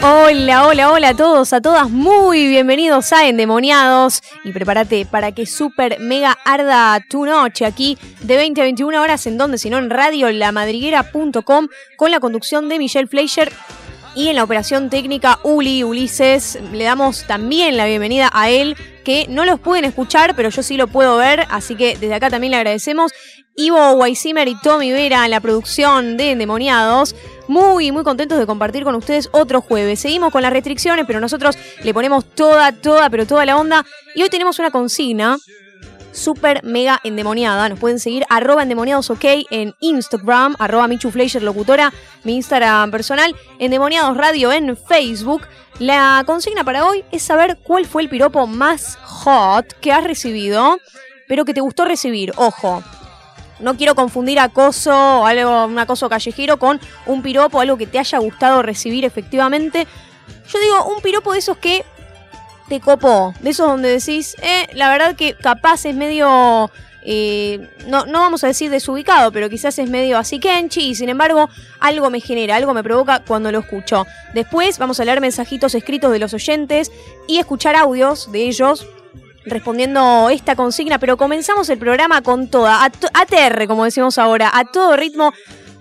Hola, hola, hola a todos, a todas, muy bienvenidos a Endemoniados y prepárate para que super mega arda tu noche aquí de 20 a 21 horas en donde sino en radio lamadriguera.com con la conducción de Michelle Fleischer y en la operación técnica Uli Ulises. Le damos también la bienvenida a él que no los pueden escuchar, pero yo sí lo puedo ver, así que desde acá también le agradecemos. Ivo Weissimer y Tommy Vera en la producción de Endemoniados. Muy, muy contentos de compartir con ustedes otro jueves. Seguimos con las restricciones, pero nosotros le ponemos toda, toda, pero toda la onda. Y hoy tenemos una consigna súper mega endemoniada. Nos pueden seguir arroba endemoniados ok en Instagram, arroba Michu Fleischer locutora, mi Instagram personal, endemoniados radio en Facebook. La consigna para hoy es saber cuál fue el piropo más hot que has recibido, pero que te gustó recibir. Ojo, no quiero confundir acoso o algo, un acoso callejero con un piropo, algo que te haya gustado recibir efectivamente. Yo digo, un piropo de esos que te copó, de esos donde decís, eh, la verdad que capaz es medio, eh, no, no vamos a decir desubicado, pero quizás es medio así kenchi y sin embargo algo me genera, algo me provoca cuando lo escucho. Después vamos a leer mensajitos escritos de los oyentes y escuchar audios de ellos respondiendo esta consigna, pero comenzamos el programa con toda, ATR, como decimos ahora, a todo ritmo,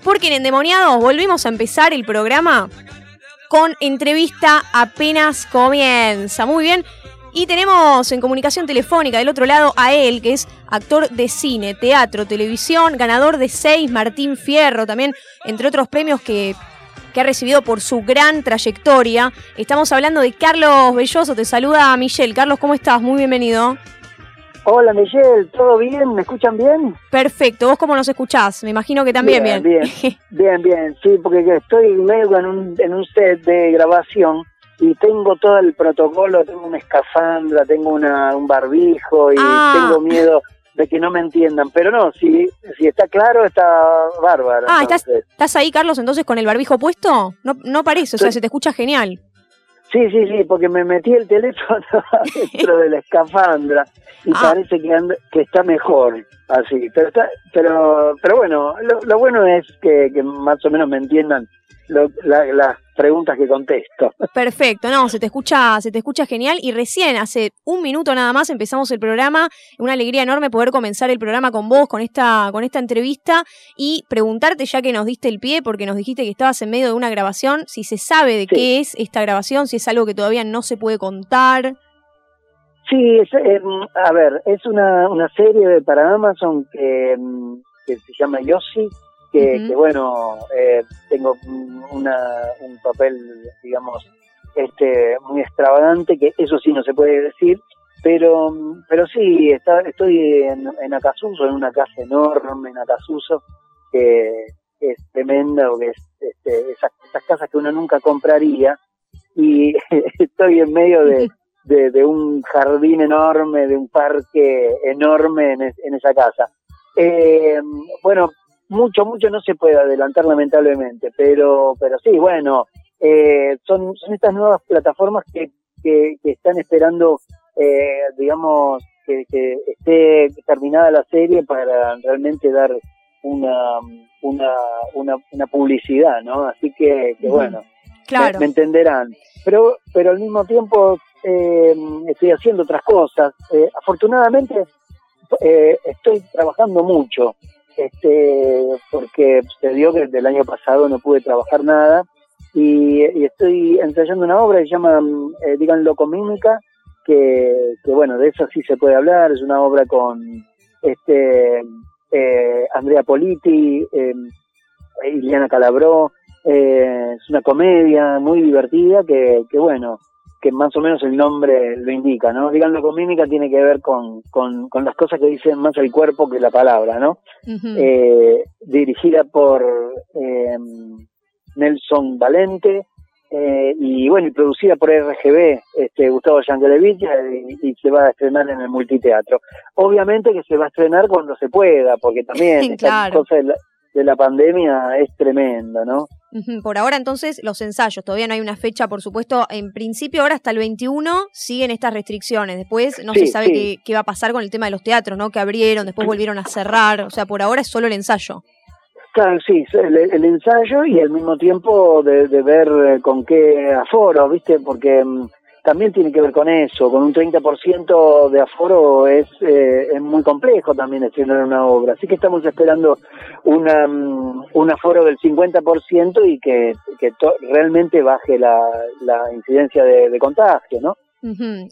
porque en Endemoniados volvimos a empezar el programa con entrevista apenas comienza. Muy bien. Y tenemos en comunicación telefónica del otro lado a él, que es actor de cine, teatro, televisión, ganador de seis, Martín Fierro, también, entre otros premios que que ha recibido por su gran trayectoria. Estamos hablando de Carlos Belloso, te saluda Michelle. Carlos, ¿cómo estás? Muy bienvenido. Hola Michelle, ¿todo bien? ¿Me escuchan bien? Perfecto, ¿vos cómo nos escuchás? Me imagino que también bien. Bien, bien, bien, sí, porque estoy medio en un, en un set de grabación y tengo todo el protocolo, tengo una escafandra, tengo una, un barbijo y ah. tengo miedo de que no me entiendan. Pero no, si, si está claro, está bárbaro. Ah, ¿estás, ¿estás ahí, Carlos, entonces con el barbijo puesto? No, no parece, o sea, se te escucha genial. Sí, sí, sí, porque me metí el teléfono dentro de la escafandra y ah. parece que, que está mejor así. Pero está, pero, pero bueno, lo, bueno es que, que, más o menos me entiendan lo, las preguntas que contesto. Perfecto, no, se te escucha, se te escucha genial. Y recién hace un minuto nada más empezamos el programa, una alegría enorme poder comenzar el programa con vos, con esta, con esta entrevista. Y preguntarte ya que nos diste el pie, porque nos dijiste que estabas en medio de una grabación, si se sabe de qué es esta grabación, si es algo que todavía no se puede contar. Sí, es, em, a ver, es una, una serie para Amazon que, em, que se llama Yossi, que, bueno, eh, tengo una, un papel, digamos, este muy extravagante, que eso sí no se puede decir, pero pero sí, está, estoy en, en Acasuso, en una casa enorme en Acasuso, que, es tremenda, porque es este, esas, esas casas que uno nunca compraría, y estoy en medio de, de, un jardín enorme, de un parque enorme en, en esa casa. Eh, bueno, mucho, mucho no se puede adelantar lamentablemente, pero, pero sí, bueno, eh, son, son estas nuevas plataformas que, que, están esperando, eh, digamos, que, esté terminada la serie para realmente dar una, una, una, publicidad, ¿no? Así que, que bueno, claro. me, entenderán. Pero, pero al mismo tiempo eh, estoy haciendo otras cosas. Eh, afortunadamente eh, estoy trabajando mucho este, porque se dio que desde el año pasado no pude trabajar nada y, estoy ensayando una obra que se llama, eh, digan, Locomímica, que, que bueno, de eso sí se puede hablar, es una obra con este eh, Andrea Politi, eh, Iliana Calabró, eh, es una comedia muy divertida que, que bueno, que más o menos el nombre lo indica, ¿no? Díganlo con mímica tiene que ver con, con, las cosas que dicen más el cuerpo que la palabra, ¿no? eh, dirigida por eh, Nelson Valente, eh, y bueno, y producida por RGB, este, Gustavo Yankelevich, y, y, se va a estrenar en el multiteatro. Obviamente que se va a estrenar cuando se pueda, porque también esta cosa de la, pandemia es tremenda, ¿no? Por ahora entonces los ensayos, todavía no hay una fecha, por supuesto, en principio ahora hasta el 21 siguen estas restricciones, después no se sabe qué, qué va a pasar con el tema de los teatros, ¿no? Que abrieron, después volvieron a cerrar, o sea, por ahora es solo el ensayo. Claro, sí, el, ensayo y al mismo tiempo de, ver eh, con qué aforo, ¿viste? Porque mm, también tiene que ver con eso, con un 30% de aforo es, eh, es muy complejo también estrenar una obra, así que estamos esperando una, mm, un aforo del 50% y que, realmente baje la, incidencia de, de contagio, ¿no?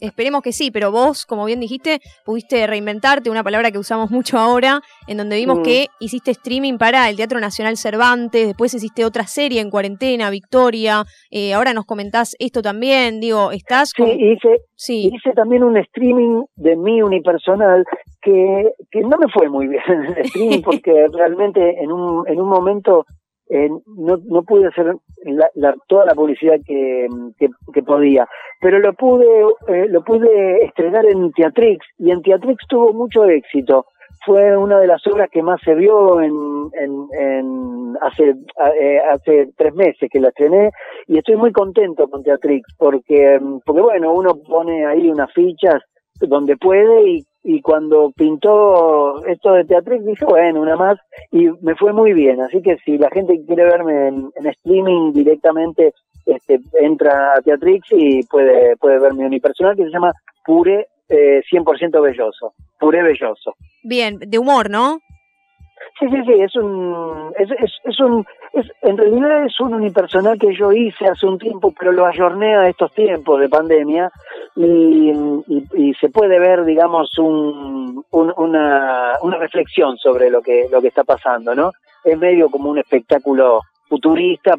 Esperemos que sí, pero vos, como bien dijiste, pudiste reinventarte, una palabra que usamos mucho ahora, en donde vimos mm. que hiciste streaming para el Teatro Nacional Cervantes, después hiciste otra serie en cuarentena, Victoria, eh, ahora nos comentás esto también, digo, estás... Sí, hice, sí. hice también un streaming de mí unipersonal que, que no me fue muy bien el streaming porque realmente en un, en un momento eh, no, no pude hacer la, toda la publicidad que, que, podía, pero lo pude, eh, lo pude estrenar en Teatrix y en Teatrix tuvo mucho éxito. Fue una de las obras que más se vio en, en, hace, eh, hace tres meses que la estrené y estoy muy contento con Teatrix porque, porque bueno, uno pone ahí unas fichas donde puede y y cuando pintó esto de Teatrix dije, bueno, una más, y me fue muy bien. Así que si la gente quiere verme en, streaming directamente, este, entra a Teatrix y puede, puede ver mi unipersonal que se llama Pure eh, 100% Belloso. Pure Belloso. Bien, de humor, ¿no? Sí, sí, sí, es un, es, es, es un, es, en realidad es un unipersonal que yo hice hace un tiempo, pero lo ayorné a estos tiempos de pandemia y, y, se puede ver, digamos, un, una, una reflexión sobre lo que, lo que está pasando, ¿no? Es medio como un espectáculo futurista,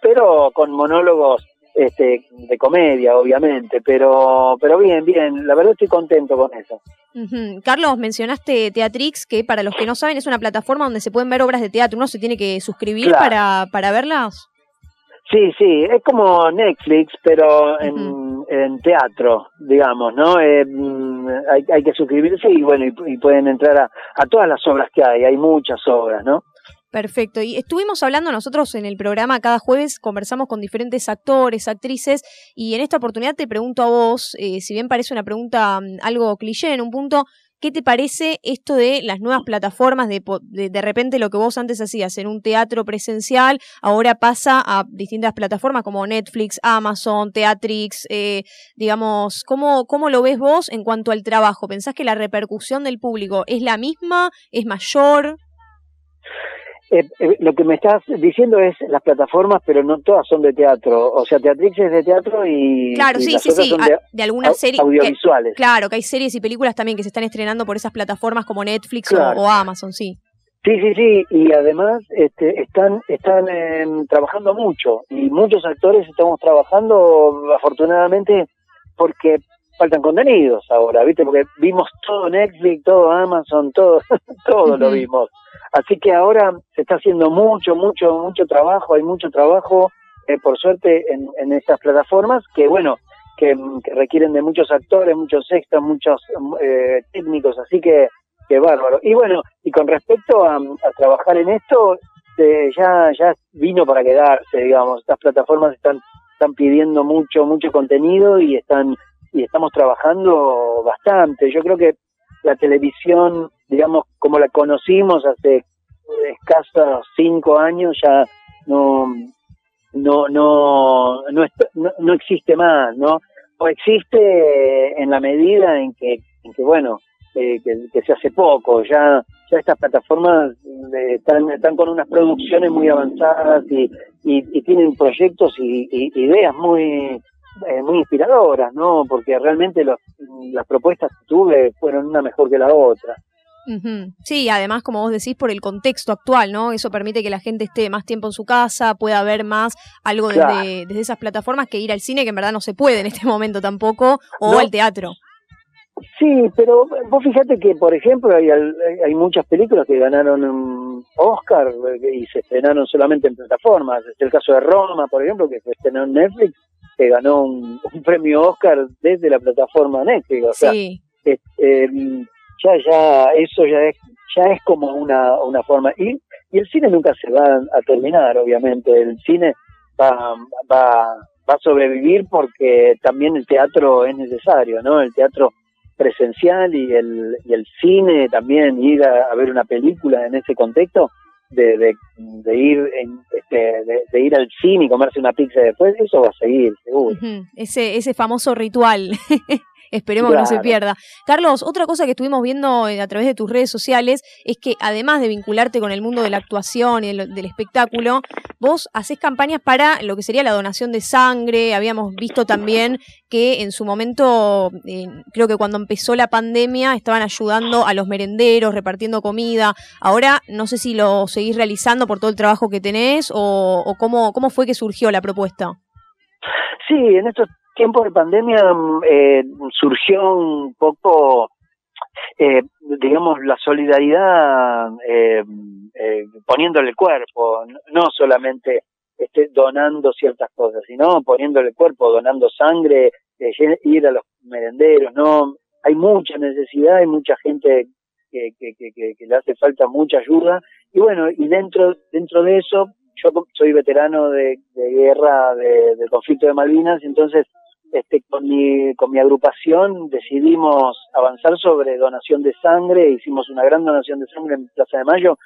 pero con monólogos este, de comedia, obviamente, pero, pero bien, bien, la verdad estoy contento con eso. Carlos, mencionaste Teatrix, que para los que no saben es una plataforma donde se pueden ver obras de teatro, uno se tiene que suscribir para, para verlas. Sí, sí, es como Netflix, pero en, en teatro, digamos, ¿no? Eh, mm, hay, hay, que suscribirse y bueno, y, pueden entrar a, a todas las obras que hay, hay muchas obras, ¿no? Perfecto. Y estuvimos hablando nosotros en el programa cada jueves, conversamos con diferentes actores, actrices, y en esta oportunidad te pregunto a vos, eh, si bien parece una pregunta mm, algo cliché en un punto, ¿qué te parece esto de las nuevas plataformas, de, de, repente lo que vos antes hacías en un teatro presencial, ahora pasa a distintas plataformas como Netflix, Amazon, Teatrix, eh, digamos, ¿cómo, ¿cómo lo ves vos en cuanto al trabajo? ¿Pensás que la repercusión del público es la misma, es mayor? Eh, eh, lo que me estás diciendo es las plataformas, pero no todas son de teatro. O sea, Teatrix es de teatro y. Claro, sí, sí, sí. de, de, algunas series. Audiovisuales. claro, que hay series y películas también que se están estrenando por esas plataformas como Netflix o, Amazon, sí. Sí, sí, sí. Y además este, están, están em, trabajando mucho. Y muchos actores estamos trabajando, afortunadamente, porque faltan contenidos ahora, ¿viste? Porque vimos todo Netflix, todo Amazon, todo, todo lo vimos. Así que ahora se está haciendo mucho, mucho, mucho trabajo, hay mucho trabajo, eh, por suerte, en, en estas plataformas que, bueno, que, requieren de muchos actores, muchos extras, muchos eh, técnicos, así que, que bárbaro. Y bueno, y con respecto a, trabajar en esto, eh, ya, ya vino para quedarse, digamos, estas plataformas están, están pidiendo mucho, mucho contenido y están, y estamos trabajando bastante. Yo creo que la televisión, digamos, como la conocimos hace escasos cinco años, ya no, no, no, no, no, existe más, ¿no? O existe en la medida en que, en que bueno, eh, que, se hace poco, ya, ya estas plataformas eh, están, están con unas producciones muy avanzadas y, y, tienen proyectos y, ideas muy, eh, muy inspiradoras, ¿no? Porque realmente los, las propuestas que tuve fueron una mejor que la otra. Sí, además, como vos decís, por el contexto actual, ¿no? Eso permite que la gente esté más tiempo en su casa, pueda ver más algo desde, esas plataformas que ir al cine, que en verdad no se puede en este momento tampoco, o al teatro. Sí, pero vos fíjate que, por ejemplo, hay, hay muchas películas que ganaron Oscar y se estrenaron solamente en plataformas. Es el caso de Roma, por ejemplo, que se estrenó en Netflix, que ganó un, premio Oscar desde la plataforma Netflix. O sea, sí. Em, ya, ya, eso ya es, ya es como una, una forma. Y, y el cine nunca se va a terminar, obviamente. El cine va, va, va a sobrevivir porque también el teatro es necesario, ¿no? El teatro presencial y el, y el cine también, ir a, ver una película en ese contexto, de, de, ir en, este, de, ir al cine y comerse una pizza después, eso va a seguir, seguro. Ese, ese famoso ritual. Esperemos que no se pierda. Carlos, otra cosa que estuvimos viendo eh, a través de tus redes sociales es que además de vincularte con el mundo de la actuación y del, espectáculo, vos haces campañas para lo que sería la donación de sangre. Habíamos visto también que en su momento, eh, creo que cuando empezó la pandemia, estaban ayudando a los merenderos, repartiendo comida. Ahora no sé si lo seguís realizando por todo el trabajo que tenés o, o cómo, cómo fue que surgió la propuesta. Sí, en estos tiempo de pandemia mm, eh, surgió un poco, eh, digamos, la solidaridad eh, eh, poniéndole cuerpo, no solamente este, donando ciertas cosas, sino poniéndole cuerpo, donando sangre, ir a los merenderos, ¿no? Hay mucha necesidad, hay mucha gente que, le hace falta mucha ayuda y bueno, y dentro, dentro de eso, yo soy veterano de, de guerra de, del conflicto de Malvinas, entonces este, con, mi, con mi agrupación decidimos avanzar sobre donación de sangre, hicimos una gran donación de sangre en Plaza de Mayo,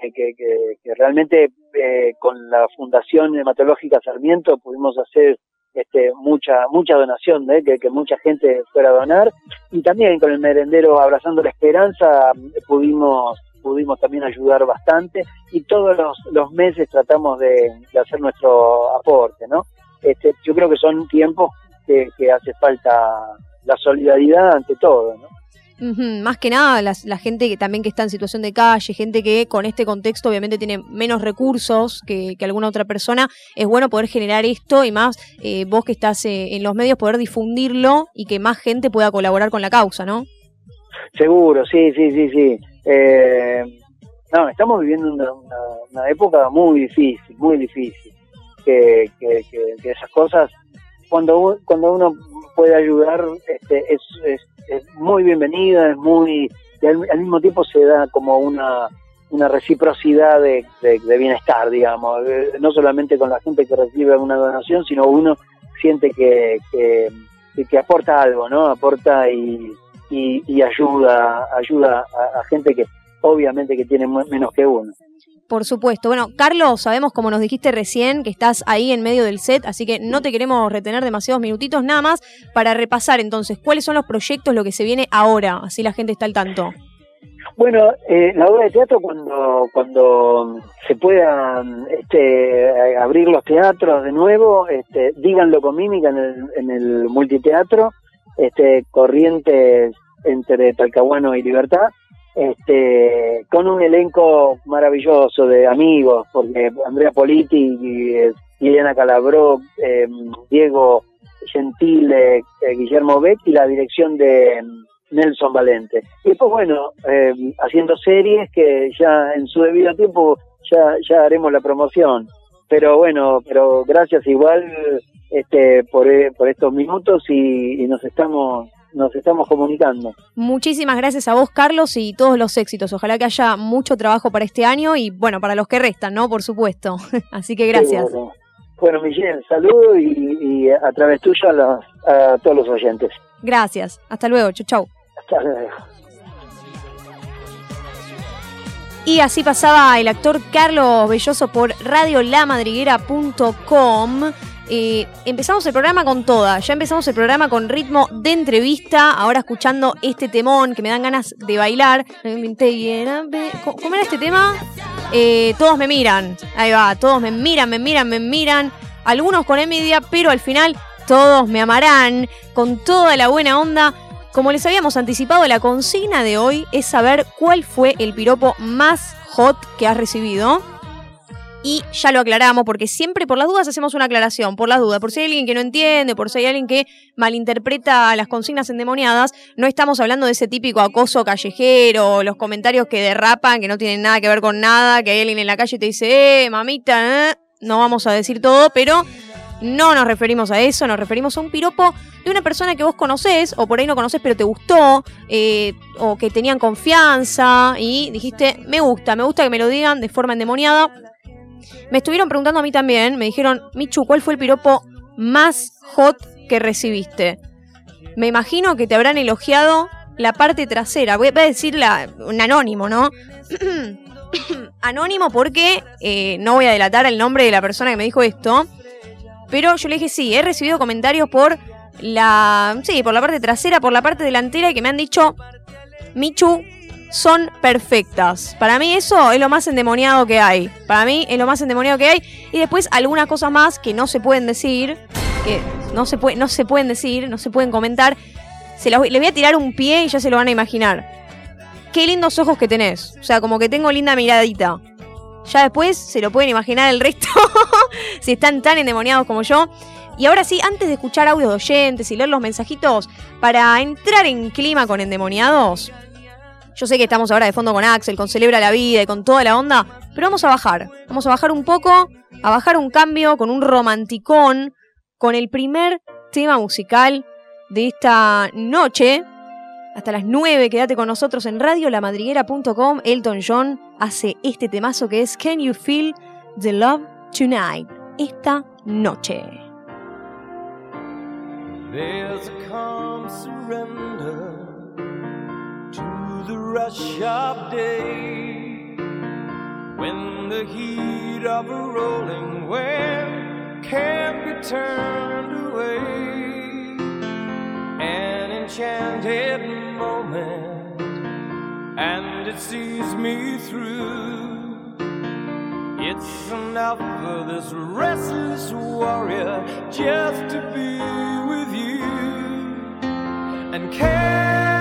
que, que, que, realmente eh, con la Fundación Hematológica Sarmiento pudimos hacer este, mucha mucha donación, ¿eh? que, que mucha gente fuera a donar, y también con el merendero Abrazando la Esperanza pudimos pudimos también ayudar bastante y todos los, los meses tratamos de, de hacer nuestro aporte, ¿no? Este, yo creo que son tiempos que, hace falta la solidaridad ante todo, ¿no? Más que nada la, gente que también que está en situación de calle, gente que con este contexto obviamente tiene menos recursos que, alguna otra persona, es bueno poder generar esto y más eh, vos que estás eh, en los medios poder difundirlo y que más gente pueda colaborar con la causa, ¿no? Seguro, sí, sí, sí, sí. Eh, no, estamos viviendo una, época muy difícil, muy difícil, que, que esas cosas cuando, cuando uno puede ayudar este, es, es, muy bienvenida, es muy, y al, mismo tiempo se da como una, una reciprocidad de, de, bienestar, digamos, no solamente con la gente que recibe una donación, sino uno siente que, que, que aporta algo, ¿no? Aporta y, y, ayuda, ayuda a, a, gente que obviamente que tiene menos que uno. Por supuesto. Bueno, Carlos, sabemos, como nos dijiste recién, que estás ahí en medio del set, así que no te queremos retener demasiados minutitos, nada más para repasar entonces cuáles son los proyectos, lo que se viene ahora, así la gente está al tanto. Bueno, eh, la obra de teatro cuando cuando se puedan este, abrir los teatros de nuevo, este, díganlo con mímica en el, en el multiteatro, este, Corrientes entre Talcahuano y Libertad, este, con un elenco maravilloso de amigos, porque Andrea Politi, y, Elena Calabró, em, Diego Gentile, eh, Guillermo Beck y la dirección de em, Nelson Valente. Y después, bueno, em, haciendo series que ya en su debido tiempo ya, ya haremos la promoción. Pero bueno, pero gracias igual este, por, eh, por estos minutos y nos estamos nos estamos comunicando. Muchísimas gracias a vos, Carlos, y todos los éxitos. Ojalá que haya mucho trabajo para este año y, bueno, para los que restan, ¿no? Por supuesto. Así que gracias. bueno. Miguel, saludo y, a través tuyo a, a, todos los oyentes. Gracias. Hasta luego. Chau, chau. Hasta luego. Y así pasaba el actor Carlos Belloso por radiolamadriguera.com. Eh, empezamos el programa con toda, ya empezamos el programa con ritmo de entrevista, ahora escuchando este temón que me dan ganas de bailar. ¿Cómo era este tema? Eh, todos me miran, ahí va, todos me miran, me miran, me miran, algunos con envidia, pero al final todos me amarán, con toda la buena onda. Como les habíamos anticipado, la consigna de hoy es saber cuál fue el piropo más hot que has recibido. Y ya lo aclaramos porque siempre por las dudas hacemos una aclaración, por las dudas, por si hay alguien que no entiende, por si hay alguien que malinterpreta las consignas endemoniadas, no estamos hablando de ese típico acoso callejero, los comentarios que derrapan, que no tienen nada que ver con nada, que hay alguien en la calle y te dice, eh, mamita, eh", no vamos a decir todo, pero no nos referimos a eso, nos referimos a un piropo de una persona que vos conocés, o por ahí no conocés pero te gustó, eh, o que tenían confianza y dijiste, me gusta, me gusta que me lo digan de forma endemoniada. Me estuvieron preguntando a mí también, me dijeron, Michu, ¿cuál fue el piropo más hot que recibiste? Me imagino que te habrán elogiado la parte trasera. Voy a decir un anónimo, ¿no? anónimo porque eh, no voy a delatar el nombre de la persona que me dijo esto. Pero yo le dije, sí, he recibido comentarios por la. Sí, por la parte trasera, por la parte delantera y que me han dicho. Michu, son perfectas. Para mí eso es lo más endemoniado que hay. Para mí es lo más endemoniado que hay. Y después algunas cosas más que no se pueden decir. Que no se, no se pueden decir, no se pueden comentar. Se les voy a tirar un pie y ya se lo van a imaginar. Qué lindos ojos que tenés. O sea, como que tengo linda miradita. Ya después se lo pueden imaginar el resto, si están tan endemoniados como yo. Y ahora sí, antes de escuchar audios de oyentes y leer los mensajitos, para entrar en clima con endemoniados, yo sé que estamos ahora de fondo con Axel, con Celebra la Vida y con toda la onda, pero vamos a bajar. Vamos a bajar un poco, a bajar un cambio con un romanticón, con el primer tema musical de esta noche, hasta las 9, quédate con nosotros en radiolamadriguera.com. Elton John hace este temazo que es Can You Feel the Love Tonight? Esta noche. There's a surrender the rush of day when the heat of a rolling wave can't be turned away. An enchanted moment and it sees me through. It's enough for this restless warrior just to be with you. And can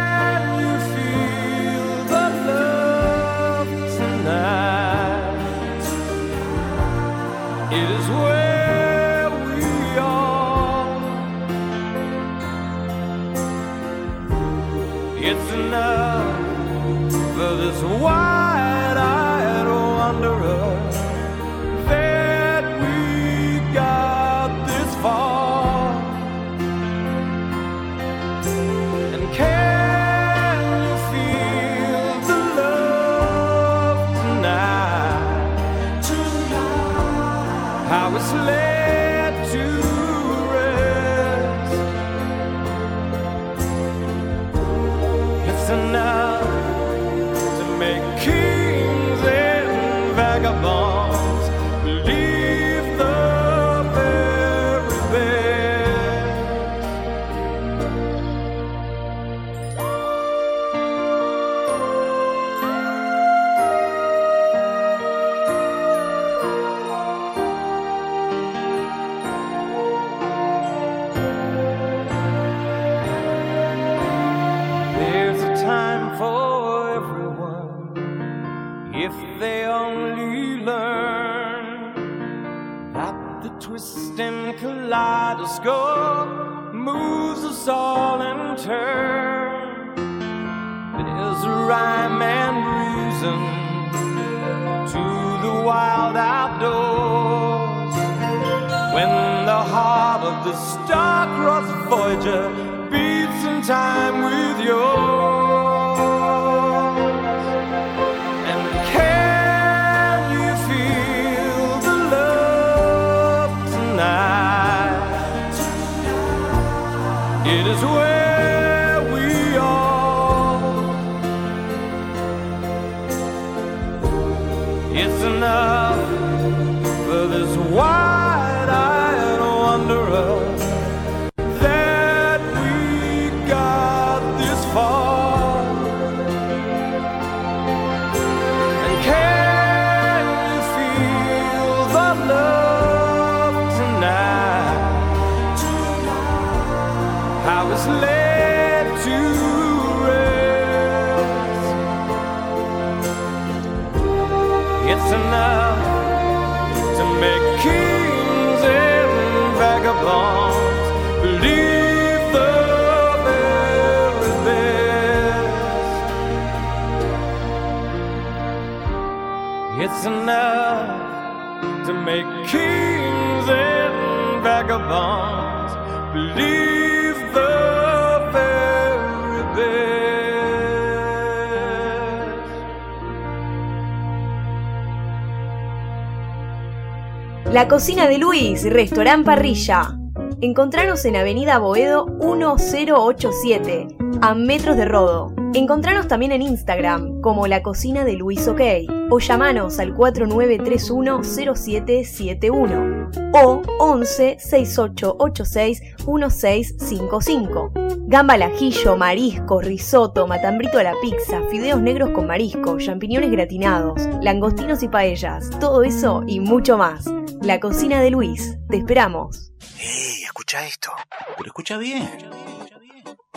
La cocina de Luis, restaurant parrilla. Encontranos en Avenida Boedo 1087, a metros de Rodo. Encontranos también en Instagram como La Cocina de Luis OK o llamanos al 4931 0771 o 11 6886 1655. Gamba al ajillo, marisco, risotto, matambrito a la pizza, fideos negros con marisco, champiñones gratinados, langostinos y paellas, todo eso y mucho más. La Cocina de Luis, te esperamos. ¡Ey, escucha esto! Pero escucha bien.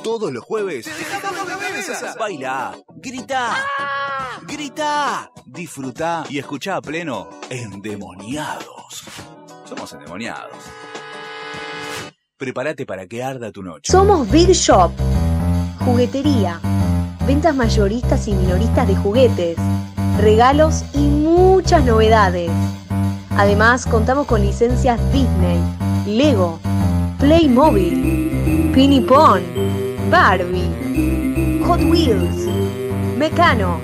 Todos los jueves. Baila, grita, grita, disfruta y escucha a pleno Endemoniados. Somos endemoniados. Prepárate para que arda tu noche. Somos Big Shop, juguetería, ventas mayoristas y minoristas de juguetes, regalos y muchas novedades. Además, contamos con licencias Disney, Lego, Playmobil, Pinny Pon, Barbie, Hot Wheels, Mecano,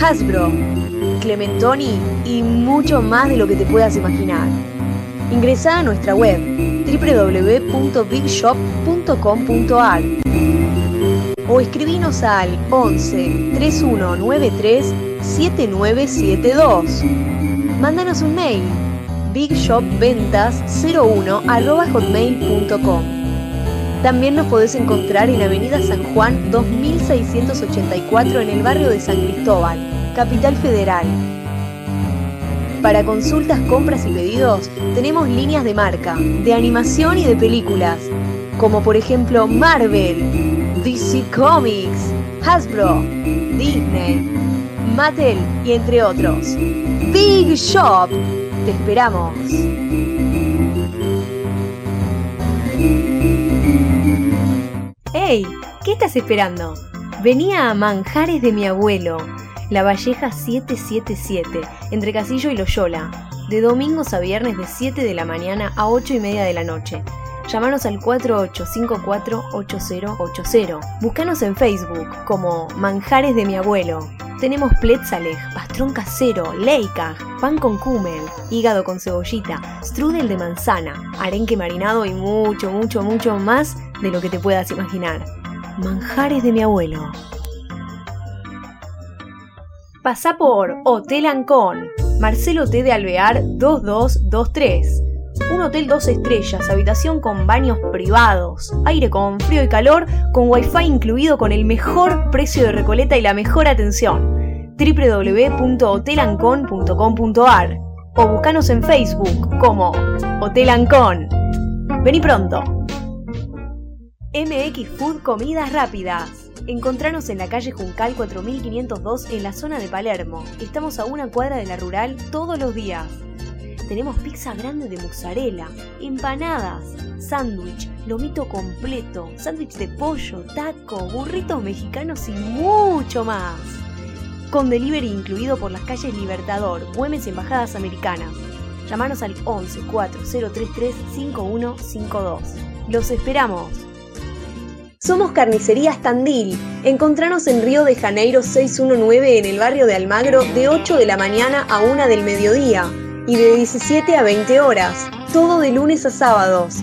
Hasbro, Clementoni y mucho más de lo que te puedas imaginar. Ingresa a nuestra web www.bigshop.com.ar o escribinos al 11 3193 7972. Mándanos un mail bigshopventas01 arroba hotmail.com. También nos podés encontrar en Avenida San Juan 2684 en el barrio de San Cristóbal, Capital Federal. Para consultas, compras y pedidos tenemos líneas de marca, de animación y de películas, como por ejemplo Marvel, DC Comics, Hasbro, Disney, Mattel y entre otros. Big Shop, te esperamos. ¡Hey! ¿Qué estás esperando? Venía a Manjares de mi abuelo, La Valleja 777, entre Casillo y Loyola, de domingos a viernes de 7 de la mañana a 8 y media de la noche. Llámanos al 4854-8080. Búscanos en Facebook como Manjares de mi abuelo. Tenemos pletzalej, pastrón casero, leikaj, pan con kumen, hígado con cebollita, strudel de manzana, arenque marinado y mucho, mucho, mucho más de lo que te puedas imaginar. Manjares de mi abuelo. Pasá por Hotel Ancón, Marcelo T. de Alvear 2223. Un hotel dos estrellas, habitación con baños privados, aire con frío y calor, con wifi incluido con el mejor precio de Recoleta y la mejor atención. www.hotelancon.com.ar o buscanos en Facebook como Hotel Ancón. Vení pronto. MX Food Comidas Rápidas. Encontranos en la calle Juncal 4502 en la zona de Palermo. Estamos a una cuadra de la rural todos los días. Tenemos pizza grande de mozzarella, empanadas, sándwich, lomito completo, sándwich de pollo, taco, burritos mexicanos y mucho más. Con delivery incluido por las calles Libertador, Güemes y Embajadas Americanas. Llámanos al 11 4033 5152. Los esperamos. Somos Carnicerías Tandil. Encontranos en Río de Janeiro 619 en el barrio de Almagro de 8 de la mañana a 1 del mediodía y de 17 a 20 horas, todo de lunes a sábados.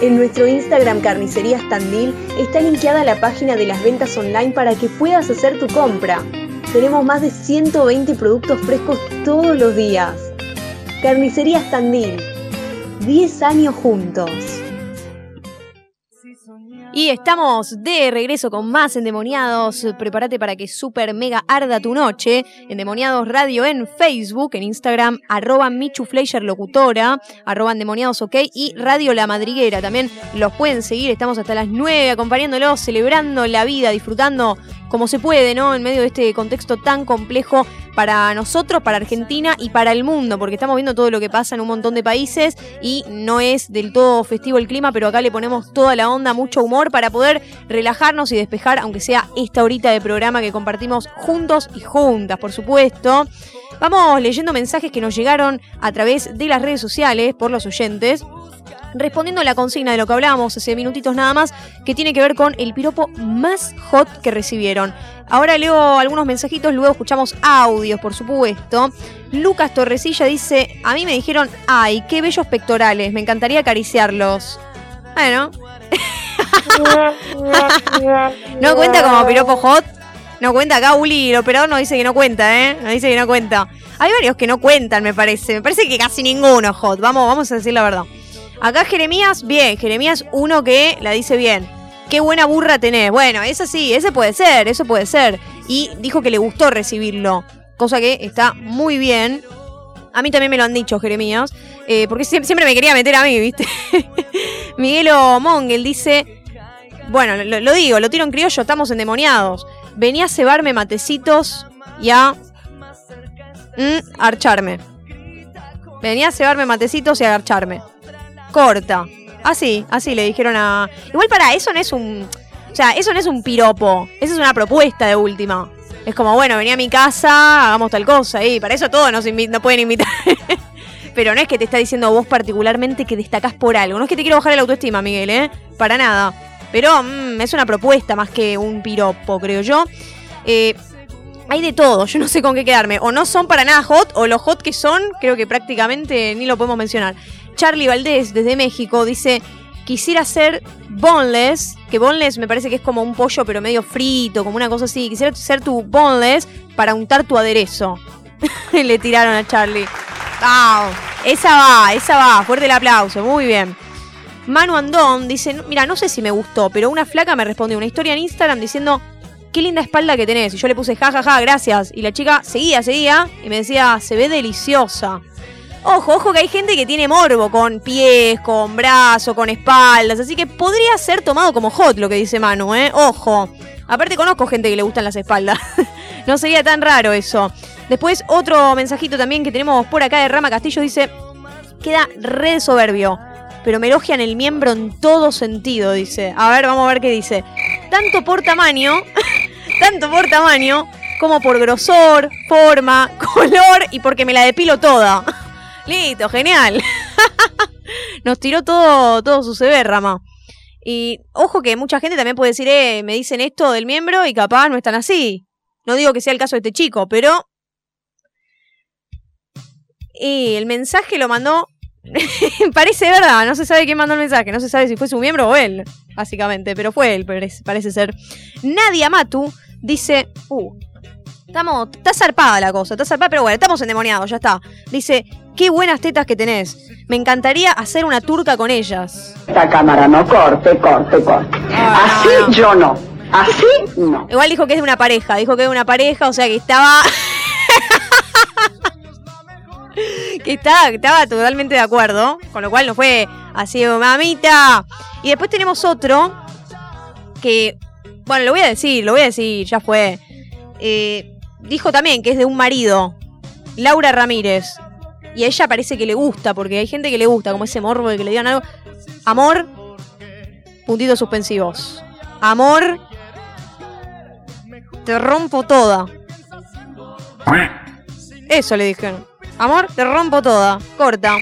En nuestro Instagram Carnicerías Tandil está linkeada la página de las ventas online para que puedas hacer tu compra. Tenemos más de 120 productos frescos todos los días. Carnicerías Tandil. 10 años juntos. Y estamos de regreso con más Endemoniados. Prepárate para que super mega arda tu noche. Endemoniados Radio en Facebook, en Instagram, arroba Michu Fleischer Locutora, arroba Endemoniados OK y Radio La Madriguera. También los pueden seguir. Estamos hasta las 9 acompañándolos, celebrando la vida, disfrutando como se puede, ¿no? En medio de este contexto tan complejo para nosotros, para Argentina y para el mundo, porque estamos viendo todo lo que pasa en un montón de países y no es del todo festivo el clima, pero acá le ponemos toda la onda, mucho humor para poder relajarnos y despejar, aunque sea esta horita de programa que compartimos juntos y juntas, por supuesto. Vamos leyendo mensajes que nos llegaron a través de las redes sociales por los oyentes respondiendo a la consigna de lo que hablábamos hace minutitos nada más, que tiene que ver con el piropo más hot que recibieron. Ahora leo algunos mensajitos, luego escuchamos audios, por supuesto. Lucas Torresilla dice, a mí me dijeron, ay, qué bellos pectorales, me encantaría acariciarlos. Bueno. ¿No cuenta como piropo hot? No cuenta acá, Uli, el operador nos dice que no cuenta, ¿eh? Nos dice que no cuenta. Hay varios que no cuentan, me parece. Me parece que casi ninguno hot. Vamos, vamos a decir la verdad. Acá Jeremías, bien. Jeremías, uno que la dice bien. Qué buena burra tenés. Bueno, eso sí, ese puede ser, eso puede ser. Y dijo que le gustó recibirlo. Cosa que está muy bien. A mí también me lo han dicho, Jeremías. Eh, porque siempre, me quería meter a mí, ¿viste? Miguelo Mongel dice. Bueno, lo, lo digo, lo tiro en criollo, estamos endemoniados venía a cebarme matecitos y a mm, archarme. Venía a cebarme matecitos y a archarme. Corta. Así, así le dijeron a. Igual para eso no es un. O sea, eso no es un piropo. Eso es una propuesta de última. Es como, bueno, venía a mi casa, hagamos tal cosa. Y para eso todos nos, no pueden invitar. Pero no es que te está diciendo vos particularmente que destacás por algo. No es que te quiero bajar la autoestima, Miguel, ¿eh? Para nada. Pero mm, es una propuesta más que un piropo, creo yo. Eh, hay de todo, yo no sé con qué quedarme. O no son para nada hot, o los hot que son, creo que prácticamente ni lo podemos mencionar. Charlie Valdés, desde México, dice: Quisiera ser boneless, que boneless me parece que es como un pollo, pero medio frito, como una cosa así. Quisiera ser tu boneless para untar tu aderezo. Le tiraron a Charlie. ¡Wow! Esa va, esa va. Fuerte el aplauso, muy bien. Manu Andón dice, mira, no sé si me gustó, pero una flaca me respondió una historia en Instagram diciendo, qué linda espalda que tenés. Y yo le puse, jajaja, ja, ja, gracias. Y la chica seguía, seguía, y me decía, se ve deliciosa. Ojo, ojo que hay gente que tiene morbo con pies, con brazos, con espaldas, así que podría ser tomado como hot lo que dice Manu, ¿eh? Ojo. Aparte conozco gente que le gustan las espaldas. no sería tan raro eso. Después otro mensajito también que tenemos por acá de Rama Castillo dice, queda re soberbio pero me elogian el miembro en todo sentido, dice. A ver, vamos a ver qué dice. Tanto por tamaño, tanto por tamaño, como por grosor, forma, color y porque me la depilo toda. Listo, genial. Nos tiró todo, todo su CV, Rama. Y ojo que mucha gente también puede decir, eh, me dicen esto del miembro y capaz no están así. No digo que sea el caso de este chico, pero... Y el mensaje lo mandó parece verdad, no se sabe quién mandó el mensaje, no se sabe si fue su miembro o él, básicamente, pero fue él, parece, ser. Nadia Matu dice, uh, estamos, está zarpada la cosa, está zarpada, pero bueno, estamos endemoniados, ya está. Dice, qué buenas tetas que tenés, me encantaría hacer una turca con ellas. Esta cámara no corte, corte, corte. Así yo no, así no. Igual dijo que es de una pareja, dijo que es de una pareja, o sea que estaba... que estaba, estaba totalmente de acuerdo, con lo cual no fue así, mamita. Y después tenemos otro que, bueno, lo voy a decir, lo voy a decir, ya fue. Eh, dijo también que es de un marido, Laura Ramírez. Y a ella parece que le gusta, porque hay gente que le gusta, como ese morbo de que le digan algo. Amor, puntitos suspensivos. Amor, te rompo toda. Eso le dijeron. Amor, te rompo toda. Corta.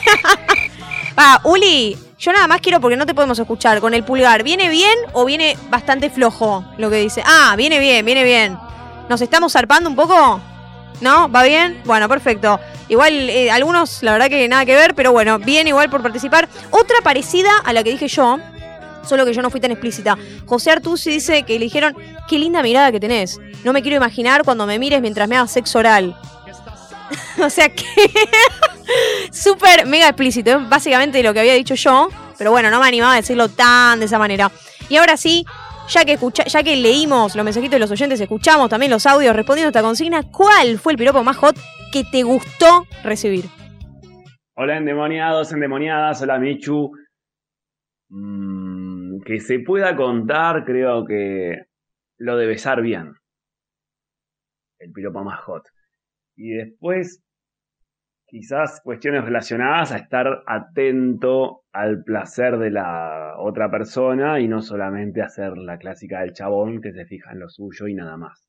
ah, Uli, yo nada más quiero porque no te podemos escuchar con el pulgar. ¿Viene bien o viene bastante flojo lo que dice? Ah, viene bien, viene bien. ¿Nos estamos zarpando un poco? ¿No? ¿Va bien? Bueno, perfecto. Igual, eh, algunos, la verdad que nada que ver, pero bueno, bien igual por participar. Otra parecida a la que dije yo, solo que yo no fui tan explícita. José Artusi dice que le dijeron, qué linda mirada que tenés. No me quiero imaginar cuando me mires mientras me hagas sexo oral. o sea que. Súper mega explícito. Es básicamente lo que había dicho yo. Pero bueno, no me animaba a decirlo tan de esa manera. Y ahora sí, ya que, escucha, ya que leímos los mensajitos de los oyentes, escuchamos también los audios respondiendo a esta consigna, ¿cuál fue el piropo más hot que te gustó recibir? Hola endemoniados, endemoniadas, hola Michu. Mm, que se pueda contar, creo que lo de besar bien. El piropo más hot. Y después, quizás cuestiones relacionadas a estar atento al placer de la otra persona y no solamente hacer la clásica del chabón que se fija en lo suyo y nada más.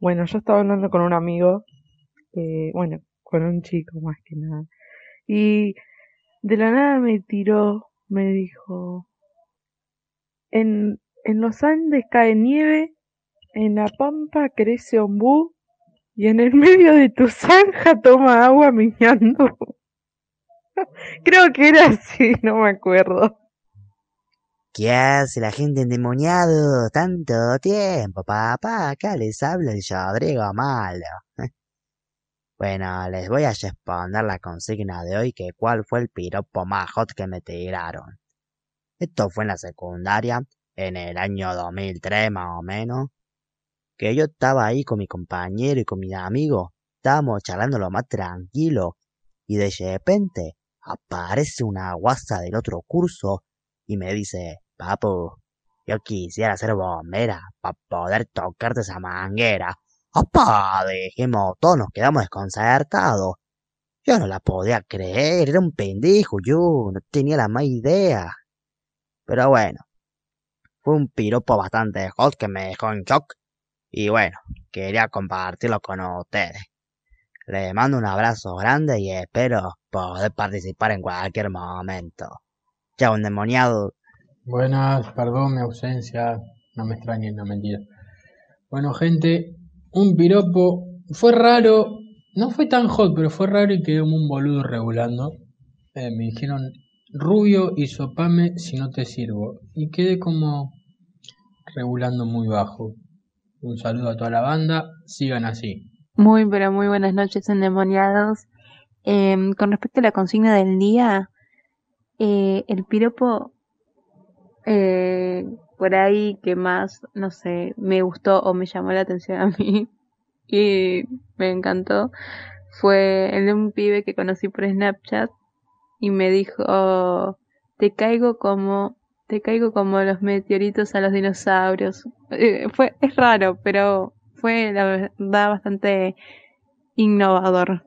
Bueno, yo estaba hablando con un amigo, eh, bueno, con un chico más que nada, y de la nada me tiró, me dijo, en, en los Andes cae nieve, en la pampa crece ombú y en el medio de tu zanja toma agua miñando. Creo que era así, no me acuerdo. ¿Qué hace la gente endemoniado tanto tiempo, papá? Acá les habla el Rodrigo Malo. Bueno, les voy a responder la consigna de hoy que cuál fue el piropo más hot que me tiraron. Esto fue en la secundaria, en el año 2003 más o menos, que yo estaba ahí con mi compañero y con mi amigo, estábamos charlando lo más tranquilo, y de repente aparece una guasa del otro curso y me dice, papu, yo quisiera ser bombera para poder tocarte esa manguera. ¡Opa! Dijimos, todos nos quedamos desconcertados. Yo no la podía creer, era un pendejo, yo no tenía la más idea. Pero bueno, fue un piropo bastante hot que me dejó en shock. Y bueno, quería compartirlo con ustedes. Les mando un abrazo grande y espero poder participar en cualquier momento. Chao, endemoniado. Buenas, perdón mi ausencia, no me extrañen, no mentira. Bueno, gente, un piropo fue raro, no fue tan hot, pero fue raro y quedé como un boludo regulando. Eh, me dijeron, rubio y sopame si no te sirvo. Y quedé como regulando muy bajo. Un saludo a toda la banda, sigan así. Muy, pero muy buenas noches, endemoniados. Em, con respecto a la consigna del día, eh, el piropo eh, por ahí que más, no sé, me gustó o me llamó la atención a mí y me encantó fue el de un pibe que conocí por Snapchat y me dijo, te caigo como, te caigo como los meteoritos a los dinosaurios. Eh, fue, es raro, pero fue la verdad bastante innovador.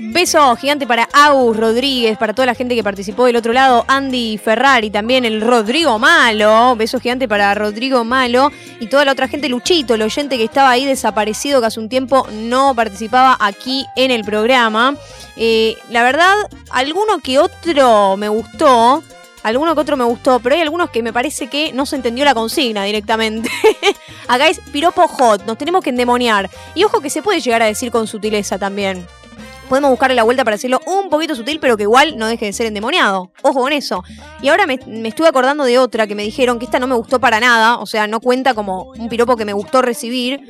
Beso gigante para Agus Rodríguez, para toda la gente que participó del otro lado, Andy Ferrari, también el Rodrigo Malo. Beso gigante para Rodrigo Malo y toda la otra gente, Luchito, el oyente que estaba ahí desaparecido, que hace un tiempo no participaba aquí en el programa. Eh, la verdad, alguno que otro me gustó. Alguno que otro me gustó, pero hay algunos que me parece que no se entendió la consigna directamente. Acá es piropo hot, nos tenemos que endemoniar. Y ojo que se puede llegar a decir con sutileza también podemos buscarle la vuelta para decirlo un poquito sutil, pero que igual no deje de ser endemoniado. Ojo con eso. Y ahora me, estuve acordando de otra que me dijeron que esta no me gustó para nada, o sea, no cuenta como un piropo que me gustó recibir.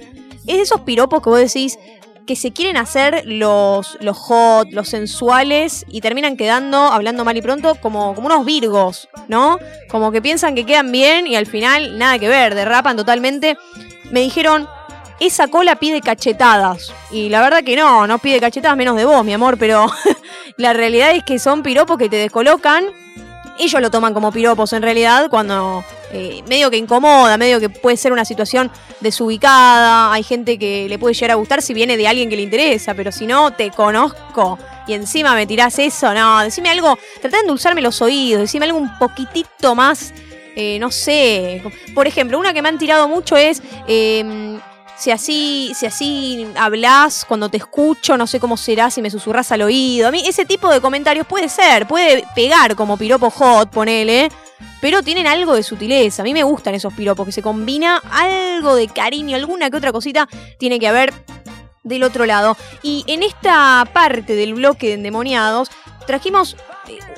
Es de esos piropos que vos decís que se quieren hacer los, los hot, los sensuales y terminan quedando, hablando mal y pronto, como, como unos virgos, ¿no? Como que piensan que quedan bien y al final nada que ver, derrapan totalmente. Me dijeron, esa cola pide cachetadas. Y la verdad que no, no pide cachetadas menos de vos, mi amor, pero la realidad es que son piropos que te descolocan. Ellos lo toman como piropos en realidad cuando eh, medio que incomoda, medio que puede ser una situación desubicada. Hay gente que le puede llegar a gustar si viene de alguien que le interesa, pero si no, te conozco y encima me tirás eso, no, decime algo, tratá de endulzarme los oídos, decime algo un poquitito más, eh, no sé. Por ejemplo, una que me han tirado mucho es... Em, si así, si así hablas cuando te escucho, no sé cómo será si me susurras al oído. A mí ese tipo de comentarios puede ser, puede pegar como piropo hot, ponele, pero tienen algo de sutileza. A mí me gustan esos piropos que se combina algo de cariño, alguna que otra cosita tiene que haber del otro lado. Y en esta parte del bloque de endemoniados trajimos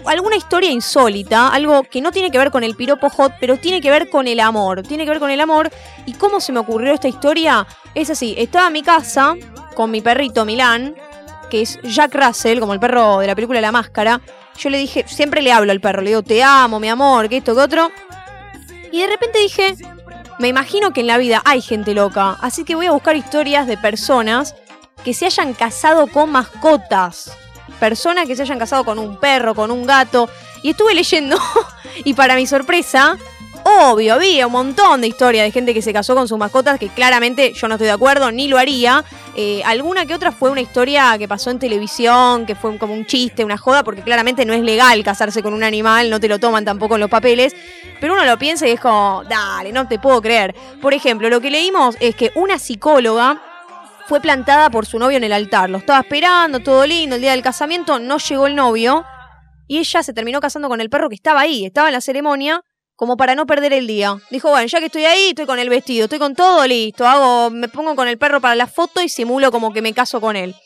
alguna historia insólita, algo que no tiene que ver con el piropo hot, pero tiene que ver con el amor. Tiene que ver con el amor. ¿Y cómo se me ocurrió esta historia? Es así, estaba en mi casa con mi perrito Milán, que es Jack Russell, como el perro de la película La Máscara. Yo le dije, siempre le hablo al perro, le digo, te amo, mi amor, que esto, que otro. Y de repente dije, me imagino que en la vida hay gente loca, así que voy a buscar historias de personas que se hayan casado con mascotas personas que se hayan casado con un perro, con un gato. Y estuve leyendo, y para mi sorpresa, Obvio, había un montón de historias de gente que se casó con sus mascotas que claramente yo no estoy de acuerdo, ni lo haría. Eh, alguna que otra fue una historia que pasó en televisión, que fue como un chiste, una joda, porque claramente no es legal casarse con un animal, no te lo toman tampoco en los papeles. Pero uno lo piensa y es como, dale, no te puedo creer. Por ejemplo, lo que leímos es que una psicóloga fue plantada por su novio en el altar. Lo estaba esperando, todo lindo, el día del casamiento, no llegó el novio. Y ella se terminó casando con el perro que estaba ahí, estaba en la ceremonia como para no perder el día. Dijo, bueno, ya que estoy ahí, estoy con el vestido, estoy con todo listo, hago, me pongo con el perro para la foto y simulo como que me caso con él.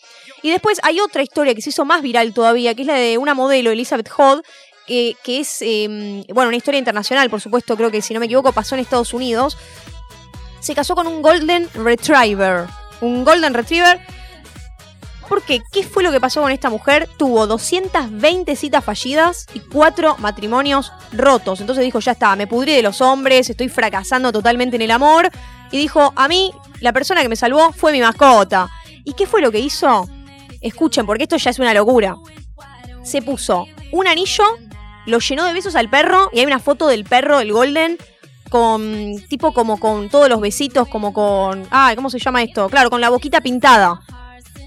Y después hay otra historia que se hizo más viral todavía, que es la de una modelo, Elizabeth Hodd, que, que es, em, bueno, una historia internacional, por supuesto, creo que si no me equivoco pasó en Estados Unidos. Se casó con un Golden Retriever. Un Golden Retriever ¿Por qué? ¿Qué fue lo que pasó con esta mujer? Tuvo 220 citas fallidas y 4 matrimonios rotos. Entonces dijo, ya está, me pudrí de los hombres, estoy fracasando totalmente en el amor. Y dijo, a mí, la persona que me salvó fue mi mascota. ¿Y qué fue lo que hizo? Escuchen, porque esto ya es una locura. Se puso un anillo, lo llenó de besos al perro y hay una foto del perro, el Golden, con tipo como con todos los besitos, como con... Ah, ¿cómo se llama esto? Claro, con la boquita pintada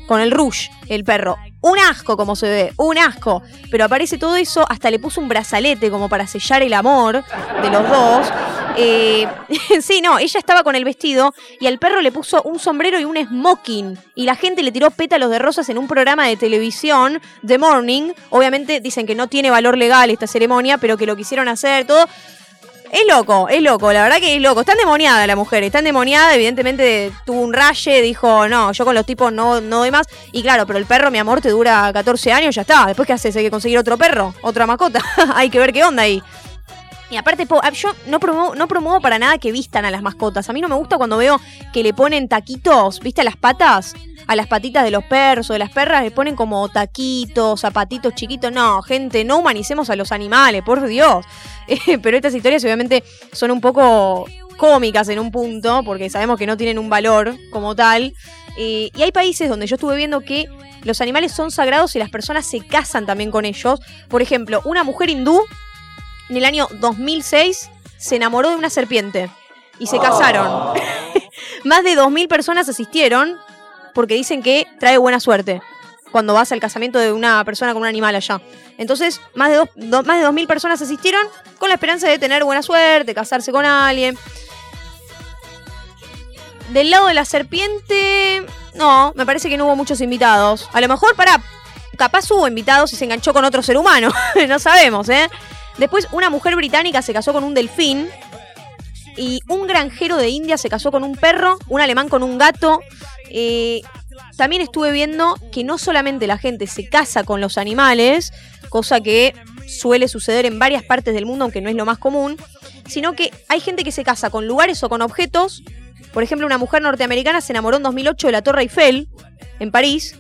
con el Rush, el perro. Un asco como se ve, un asco. Pero aparece todo eso, hasta le puso un brazalete como para sellar el amor de los dos. Eh, sí, no, ella estaba con el vestido y al perro le puso un sombrero y un smoking. Y la gente le tiró pétalos de rosas en un programa de televisión, The Morning. Obviamente dicen que no tiene valor legal esta ceremonia, pero que lo quisieron hacer, todo. Es loco, es loco, la verdad que es loco. Está endemoniada la mujer, está endemoniada, evidentemente tuvo un raye, dijo, no, yo con los tipos no, no doy más. Y claro, pero el perro, mi amor, te dura 14 años, ya está. Después, ¿qué haces? Hay que conseguir otro perro, otra mascota. Hay que ver qué onda ahí. Aparte, yo no promuevo, no para nada que vistan a las mascotas. A mí no me gusta cuando veo que le ponen taquitos, ¿viste? A las patas, a las patitas de los perros o de las perras, le ponen como taquitos, zapatitos chiquitos. No, gente, no humanicemos a los animales, por Dios. pero estas historias obviamente son un poco cómicas en un punto, porque sabemos que no tienen un valor como tal. y hay países donde yo estuve viendo que los animales son sagrados y las personas se casan también con ellos. Por ejemplo, una mujer hindú en el año 2006 se enamoró de una serpiente y se casaron. Oh. Más de 2.000 personas asistieron porque dicen que trae buena suerte cuando vas al casamiento de una persona con un animal allá. Entonces, más de, más de 2.000 personas asistieron con la esperanza de tener buena suerte, casarse con alguien. Del lado de la serpiente, no, me parece que no hubo muchos invitados. A lo mejor, para, capaz hubo invitados y se enganchó con otro ser humano. no sabemos, ¿eh? Después, una mujer británica se casó con un delfín. Y un granjero de India se casó con un perro, un alemán con un gato. Eh, también estuve viendo que no solamente la gente se casa con los animales, cosa que suele suceder en varias partes del mundo, aunque no es lo más común, sino que hay gente que se casa con lugares o con objetos. Por ejemplo, una mujer norteamericana se enamoró en 2008 de la Torre Eiffel, en París,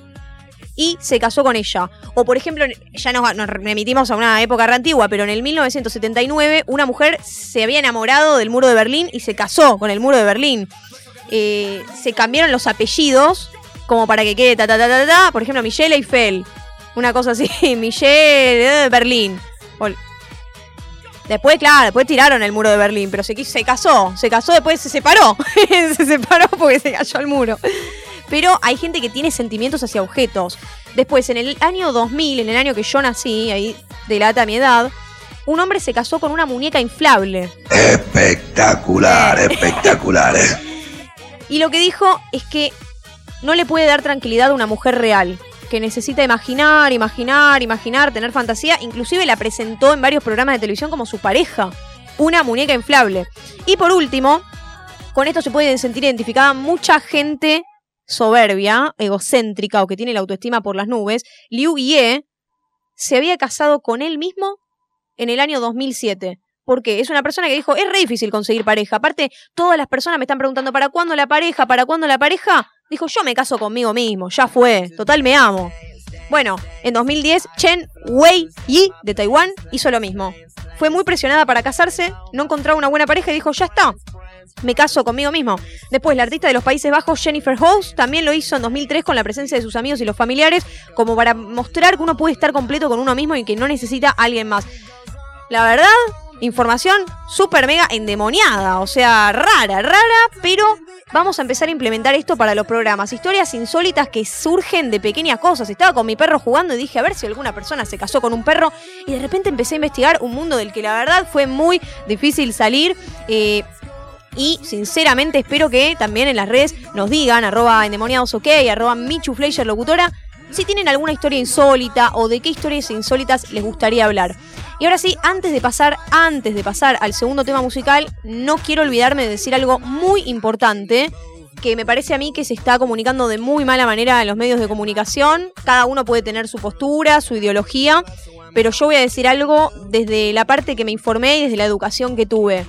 y se casó con ella. O por ejemplo, ya nos, remitimos a una época antigua, pero en el 1979 una mujer se había enamorado del muro de Berlín y se casó con el muro de Berlín. Eh, se cambiaron los apellidos como para que quede ta ta ta ta ta. Por ejemplo, Michelle Eiffel. Una cosa así, Michelle Berlín. Después, claro, después tiraron el muro de Berlín, pero se, se casó, se casó, después se separó. se separó porque se cayó el muro pero hay gente que tiene sentimientos hacia objetos. Después, en el año 2000, en el año que yo nací, ahí delata mi edad, un hombre se casó con una muñeca inflable. Espectacular, espectacular. ¿eh? Y lo que dijo es que no le puede dar tranquilidad a una mujer real, que necesita imaginar, imaginar, imaginar, tener fantasía. Inclusive la presentó en varios programas de televisión como su pareja, una muñeca inflable. Y por último, con esto se puede sentir identificada mucha gente soberbia, egocéntrica o que tiene la autoestima por las nubes, Liu Ye se había casado con él mismo en el año 2007. Porque es una persona que dijo, es re difícil conseguir pareja. Aparte, todas las personas me están preguntando, ¿para cuándo la pareja? ¿Para cuándo la pareja? Dijo, yo me caso conmigo mismo, ya fue, total me amo. Bueno, en 2010, Chen Wei Yi de Taiwán hizo lo mismo. Fue muy presionada para casarse, no encontraba una buena pareja y dijo, ya está, me caso conmigo mismo. Después, la artista de los Países Bajos, Jennifer House, también lo hizo en 2003 con la presencia de sus amigos y los familiares, como para mostrar que uno puede estar completo con uno mismo y que no necesita a alguien más. La verdad, información súper mega endemoniada, o sea, rara, rara, pero vamos a empezar a implementar esto para los programas. Historias insólitas que surgen de pequeñas cosas. Estaba con mi perro jugando y dije a ver si alguna persona se casó con un perro y de repente empecé a investigar un mundo del que la verdad fue muy difícil salir. Eh, y sinceramente espero que también en las redes nos digan, arroba endemoniadosok, arroba Michu Fleischer locutora, si tienen alguna historia insólita o de qué historias insólitas les gustaría hablar. Y ahora sí, antes de pasar, antes de pasar al segundo tema musical, no quiero olvidarme de decir algo muy importante que me parece a mí que se está comunicando de muy mala manera en los medios de comunicación. Cada uno puede tener su postura, su ideología, pero yo voy a decir algo desde la parte que me informé y desde la educación que tuve.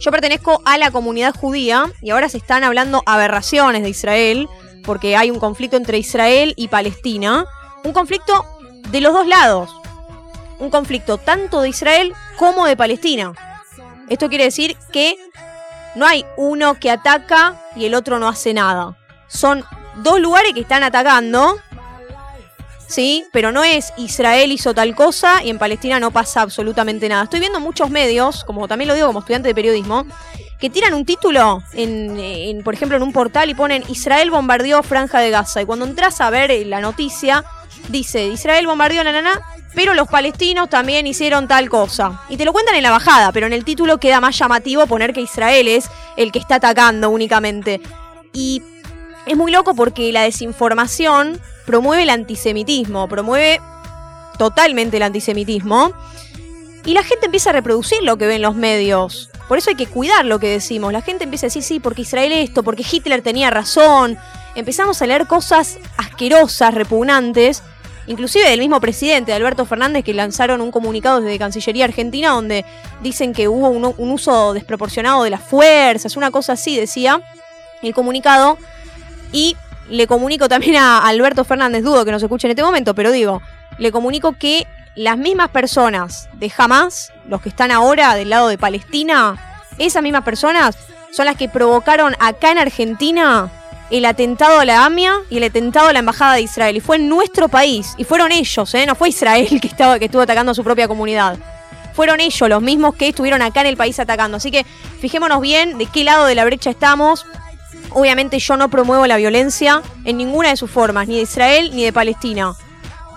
Yo pertenezco a la comunidad judía y ahora se están hablando aberraciones de Israel, porque hay un conflicto entre Israel y Palestina. Un conflicto de los dos lados un conflicto tanto de Israel como de Palestina. Esto quiere decir que no hay uno que ataca y el otro no hace nada. Son dos lugares que están atacando, ¿sí? Pero no es Israel hizo tal cosa y en Palestina no pasa absolutamente nada. Estoy viendo muchos medios, como también lo digo como estudiante de periodismo, que tiran un título, en, por ejemplo, en un portal y ponen Israel bombardeó Franja de Gaza. Y cuando entras a ver la noticia, dice Israel bombardeó la nana pero los palestinos también hicieron tal cosa. Y te lo cuentan en la bajada, pero en el título queda más llamativo poner que Israel es el que está atacando únicamente. Y es muy loco porque la desinformación promueve el antisemitismo, promueve totalmente el antisemitismo. Y la gente empieza a reproducir lo que ven los medios. Por eso hay que cuidar lo que decimos. La gente empieza a decir, sí, porque Israel esto, porque Hitler tenía razón. Empezamos a leer cosas asquerosas, repugnantes, inclusive del mismo presidente, Alberto Fernández, que lanzaron un comunicado desde Cancillería Argentina donde dicen que hubo un, uso desproporcionado de las fuerzas, una cosa así, decía el comunicado. Y le comunico también a Alberto Fernández, dudo que nos escuche en este momento, pero digo, le comunico que las mismas personas de Hamas, los que están ahora del lado de Palestina, esas mismas personas son las que provocaron acá en Argentina el atentado a la AMIA y el atentado a la Embajada de Israel. Y fue en nuestro país. Y fueron ellos, ¿eh? No fue Israel que, estaba, que estuvo atacando a su propia comunidad. Fueron ellos los mismos que estuvieron acá en el país atacando. Así que fijémonos bien de qué lado de la brecha estamos. Obviamente yo no promuevo la violencia en ninguna de sus formas, ni de Israel ni de Palestina.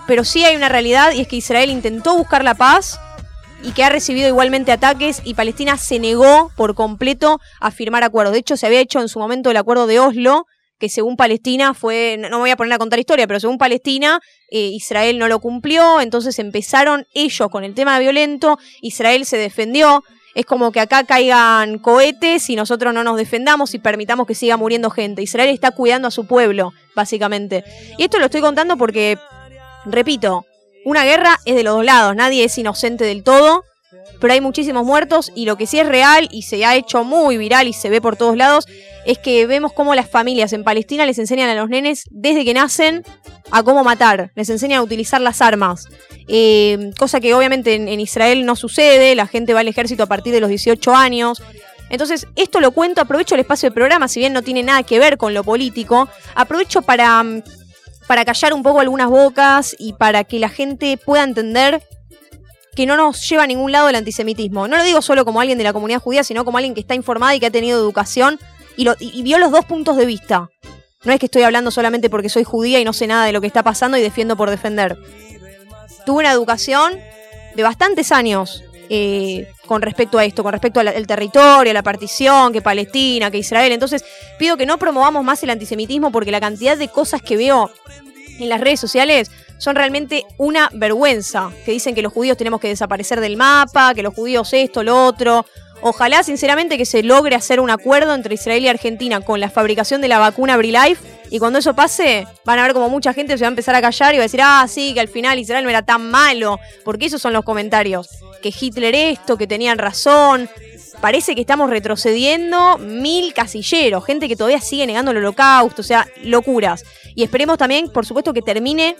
Pero sí hay una realidad y es que Israel intentó buscar la paz y que ha recibido igualmente ataques y Palestina se negó por completo a firmar acuerdos. De hecho, se había hecho en su momento el acuerdo de Oslo, que según Palestina fue, no me voy a poner a contar historia, pero según Palestina, eh, Israel no lo cumplió, entonces empezaron ellos con el tema violento, Israel se defendió, es como que acá caigan cohetes y nosotros no nos defendamos y permitamos que siga muriendo gente. Israel está cuidando a su pueblo, básicamente. Y esto lo estoy contando porque, repito, una guerra es de los dos lados, nadie es inocente del todo pero hay muchísimos muertos y lo que sí es real y se ha hecho muy viral y se ve por todos lados es que vemos cómo las familias en Palestina les enseñan a los nenes desde que nacen a cómo matar, les enseñan a utilizar las armas. Eh, cosa que obviamente en, Israel no sucede, la gente va al ejército a partir de los 18 años. Entonces, esto lo cuento, aprovecho el espacio del programa, si bien no tiene nada que ver con lo político, aprovecho para, para callar un poco algunas bocas y para que la gente pueda entender que no nos lleva a ningún lado el antisemitismo. No lo digo solo como alguien de la comunidad judía, sino como alguien que está informada y que ha tenido educación y, y, vio los dos puntos de vista. No es que estoy hablando solamente porque soy judía y no sé nada de lo que está pasando y defiendo por defender. Tuve una educación de bastantes años eh, con respecto a esto, con respecto al territorio, a la partición, que Palestina, que Israel. Entonces pido que no promovamos más el antisemitismo porque la cantidad de cosas que veo en las redes sociales son realmente una vergüenza. Que dicen que los judíos tenemos que desaparecer del mapa, que los judíos esto, lo otro. Ojalá, sinceramente, que se logre hacer un acuerdo entre Israel y Argentina con la fabricación de la vacuna Brilife. Y cuando eso pase, van a ver como mucha gente se va a empezar a callar y va a decir, ah, sí, que al final Israel no era tan malo. Porque esos son los comentarios. Que Hitler esto, que tenían razón. Parece que estamos retrocediendo mil casilleros, gente que todavía sigue negando el holocausto, o sea, locuras. Y esperemos también, por supuesto, que termine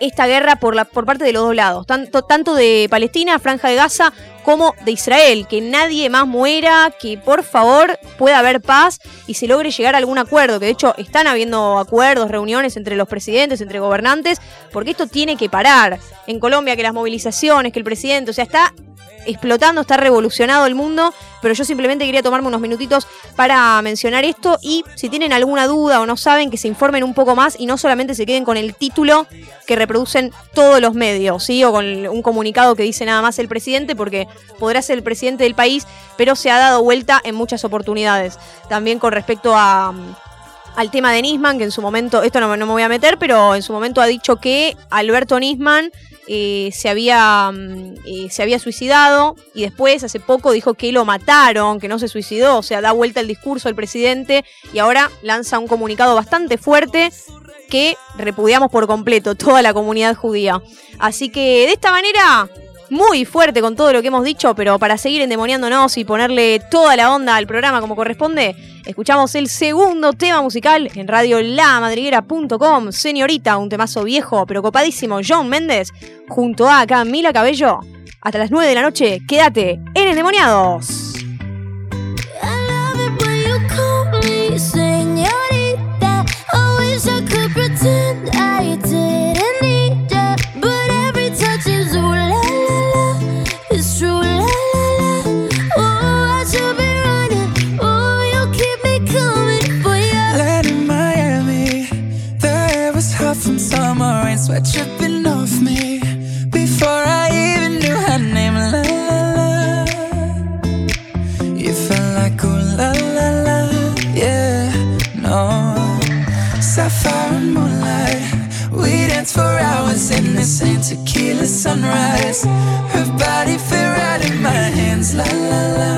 esta guerra por, la, por parte de los dos lados, tanto, tanto de Palestina, Franja de Gaza, como de Israel, que nadie más muera, que por favor pueda haber paz y se logre llegar a algún acuerdo, que de hecho están habiendo acuerdos, reuniones entre los presidentes, entre gobernantes, porque esto tiene que parar. En Colombia que las movilizaciones, que el presidente, o sea, está explotando, está revolucionado el mundo, pero yo simplemente quería tomarme unos minutitos para mencionar esto y si tienen alguna duda o no saben, que se informen un poco más y no solamente se queden con el título que reproducen todos los medios, ¿sí? O con un comunicado que dice nada más el presidente, porque podrá ser el presidente del país, pero se ha dado vuelta en muchas oportunidades. También con respecto a al tema de Nisman, que en su momento, esto no, no, me voy a meter, pero en su momento ha dicho que Alberto Nisman eh, se, había, mm, eh, se había suicidado y después, hace poco, dijo que lo mataron, que no se suicidó, o sea, da vuelta el discurso del presidente y ahora lanza un comunicado bastante fuerte que repudiamos por completo toda la comunidad judía. Así que de esta manera muy fuerte con todo lo que hemos dicho, pero para seguir endemoniándonos y ponerle toda la onda al programa como corresponde, escuchamos el segundo tema musical en radio lamadriguera.com. Señorita, un temazo viejo, pero copadísimo, John Méndez, junto a Camila Cabello. Hasta las 9 de la noche, quédate en Endemoniados. Sweat dripping off me before I even knew her name. La la la, you felt like ooh la la la, yeah. No, sapphire and moonlight, we danced for hours in the same tequila sunrise. Her body fit right in my hands. La la la,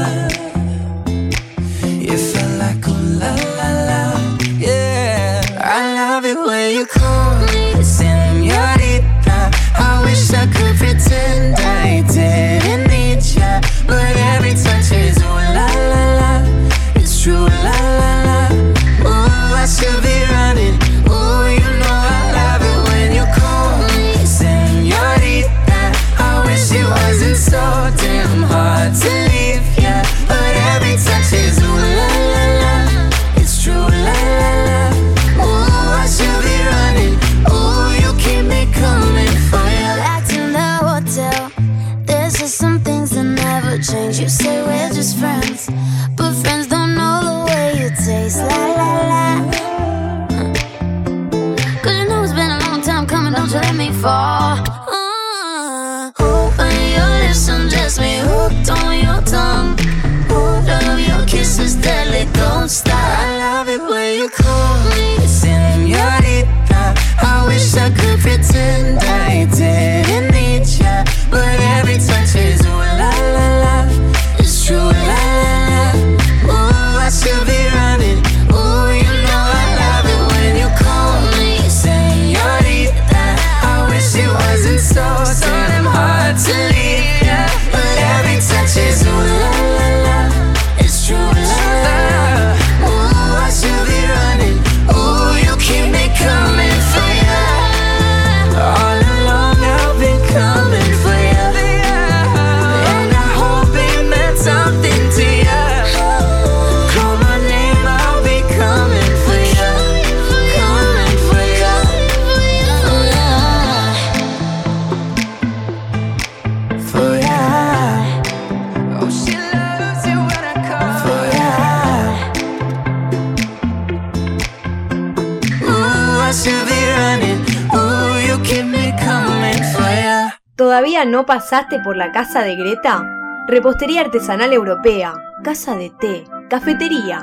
¿Todavía no pasaste por la casa de Greta? Repostería artesanal europea, casa de té, cafetería.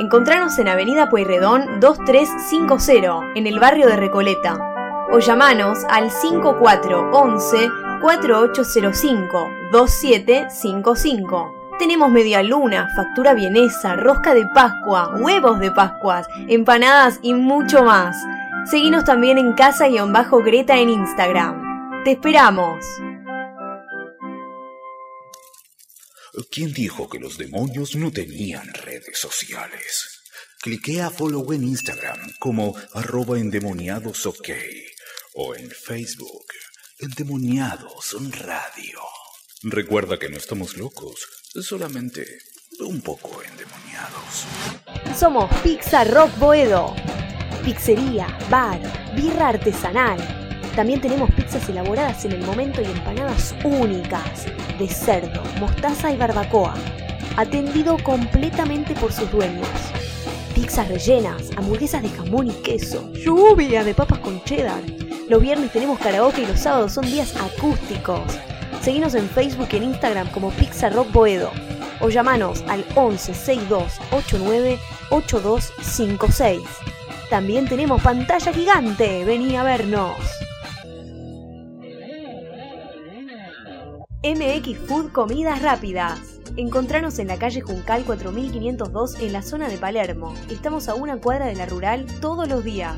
Encontranos en Avenida Pueyrredón 2350, en el barrio de Recoleta. O llamanos al 5411 4805 2755. Tenemos media luna, factura vienesa, rosca de Pascua, huevos de Pascuas, empanadas y mucho más. Seguinos también en casa-greta en Instagram. ¡Te esperamos! ¿Quién dijo que los demonios no tenían redes sociales? Cliquea a follow en Instagram como arroba endemoniadosok o en Facebook Endemoniados Radio. Recuerda que no estamos locos, solamente un poco endemoniados. Somos Pizza Rock Boedo. Pizzería, bar, birra artesanal. También tenemos pizzas elaboradas en el momento y empanadas únicas. de cerdo, mostaza y barbacoa. Atendido completamente por sus dueños. Pizzas rellenas, hamburguesas de jamón y queso, lluvia de papas con cheddar. Los viernes tenemos karaoke y los sábados son días acústicos. Seguinos en Facebook y en Instagram como Pizza Rock Boedo o llamanos al 11 62 89 8256. También tenemos pantalla gigante, vení a vernos. MX Food Comidas Rápidas. Encontranos en la calle Juncal 4502 en la zona de Palermo. Estamos a una cuadra de la rural todos los días.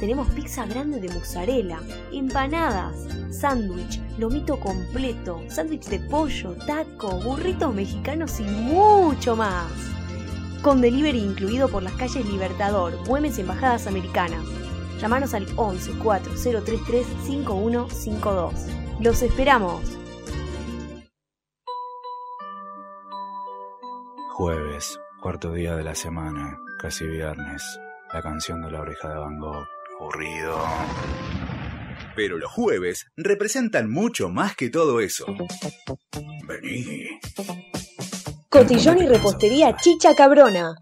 Tenemos pizza grande de mozzarella, empanadas, sándwich, lomito completo, sándwich de pollo, taco, burritos mexicanos y mucho más. Con delivery incluido por las calles Libertador, Güemes y Embajadas Americanas. Llámanos al 11 4033 5152. Los esperamos. Jueves, cuarto día de la semana, casi viernes. La canción de la oreja de Van Gogh. Aburrido. Pero los jueves representan mucho más que todo eso. Vení. Cotillón y repostería Chicha Cabrona.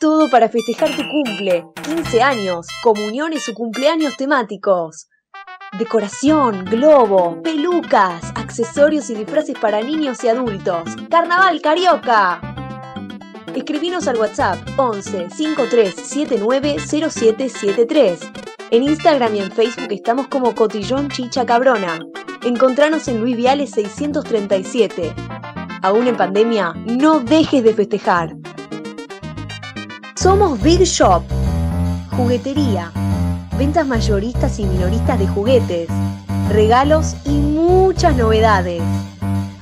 Todo para festejar tu cumple, 15 años, comuniones o cumpleaños temáticos. Decoración, globo, pelucas, accesorios y disfraces para niños y adultos. Carnaval Carioca. Escribinos al WhatsApp 11 5379 0773. En Instagram y en Facebook estamos como Cotillón Chicha Cabrona. Encontranos en Luis Viales 637. Aún en pandemia, no dejes de festejar. Somos Big Shop. Juguetería. Ventas mayoristas y minoristas de juguetes. Regalos y muchas novedades.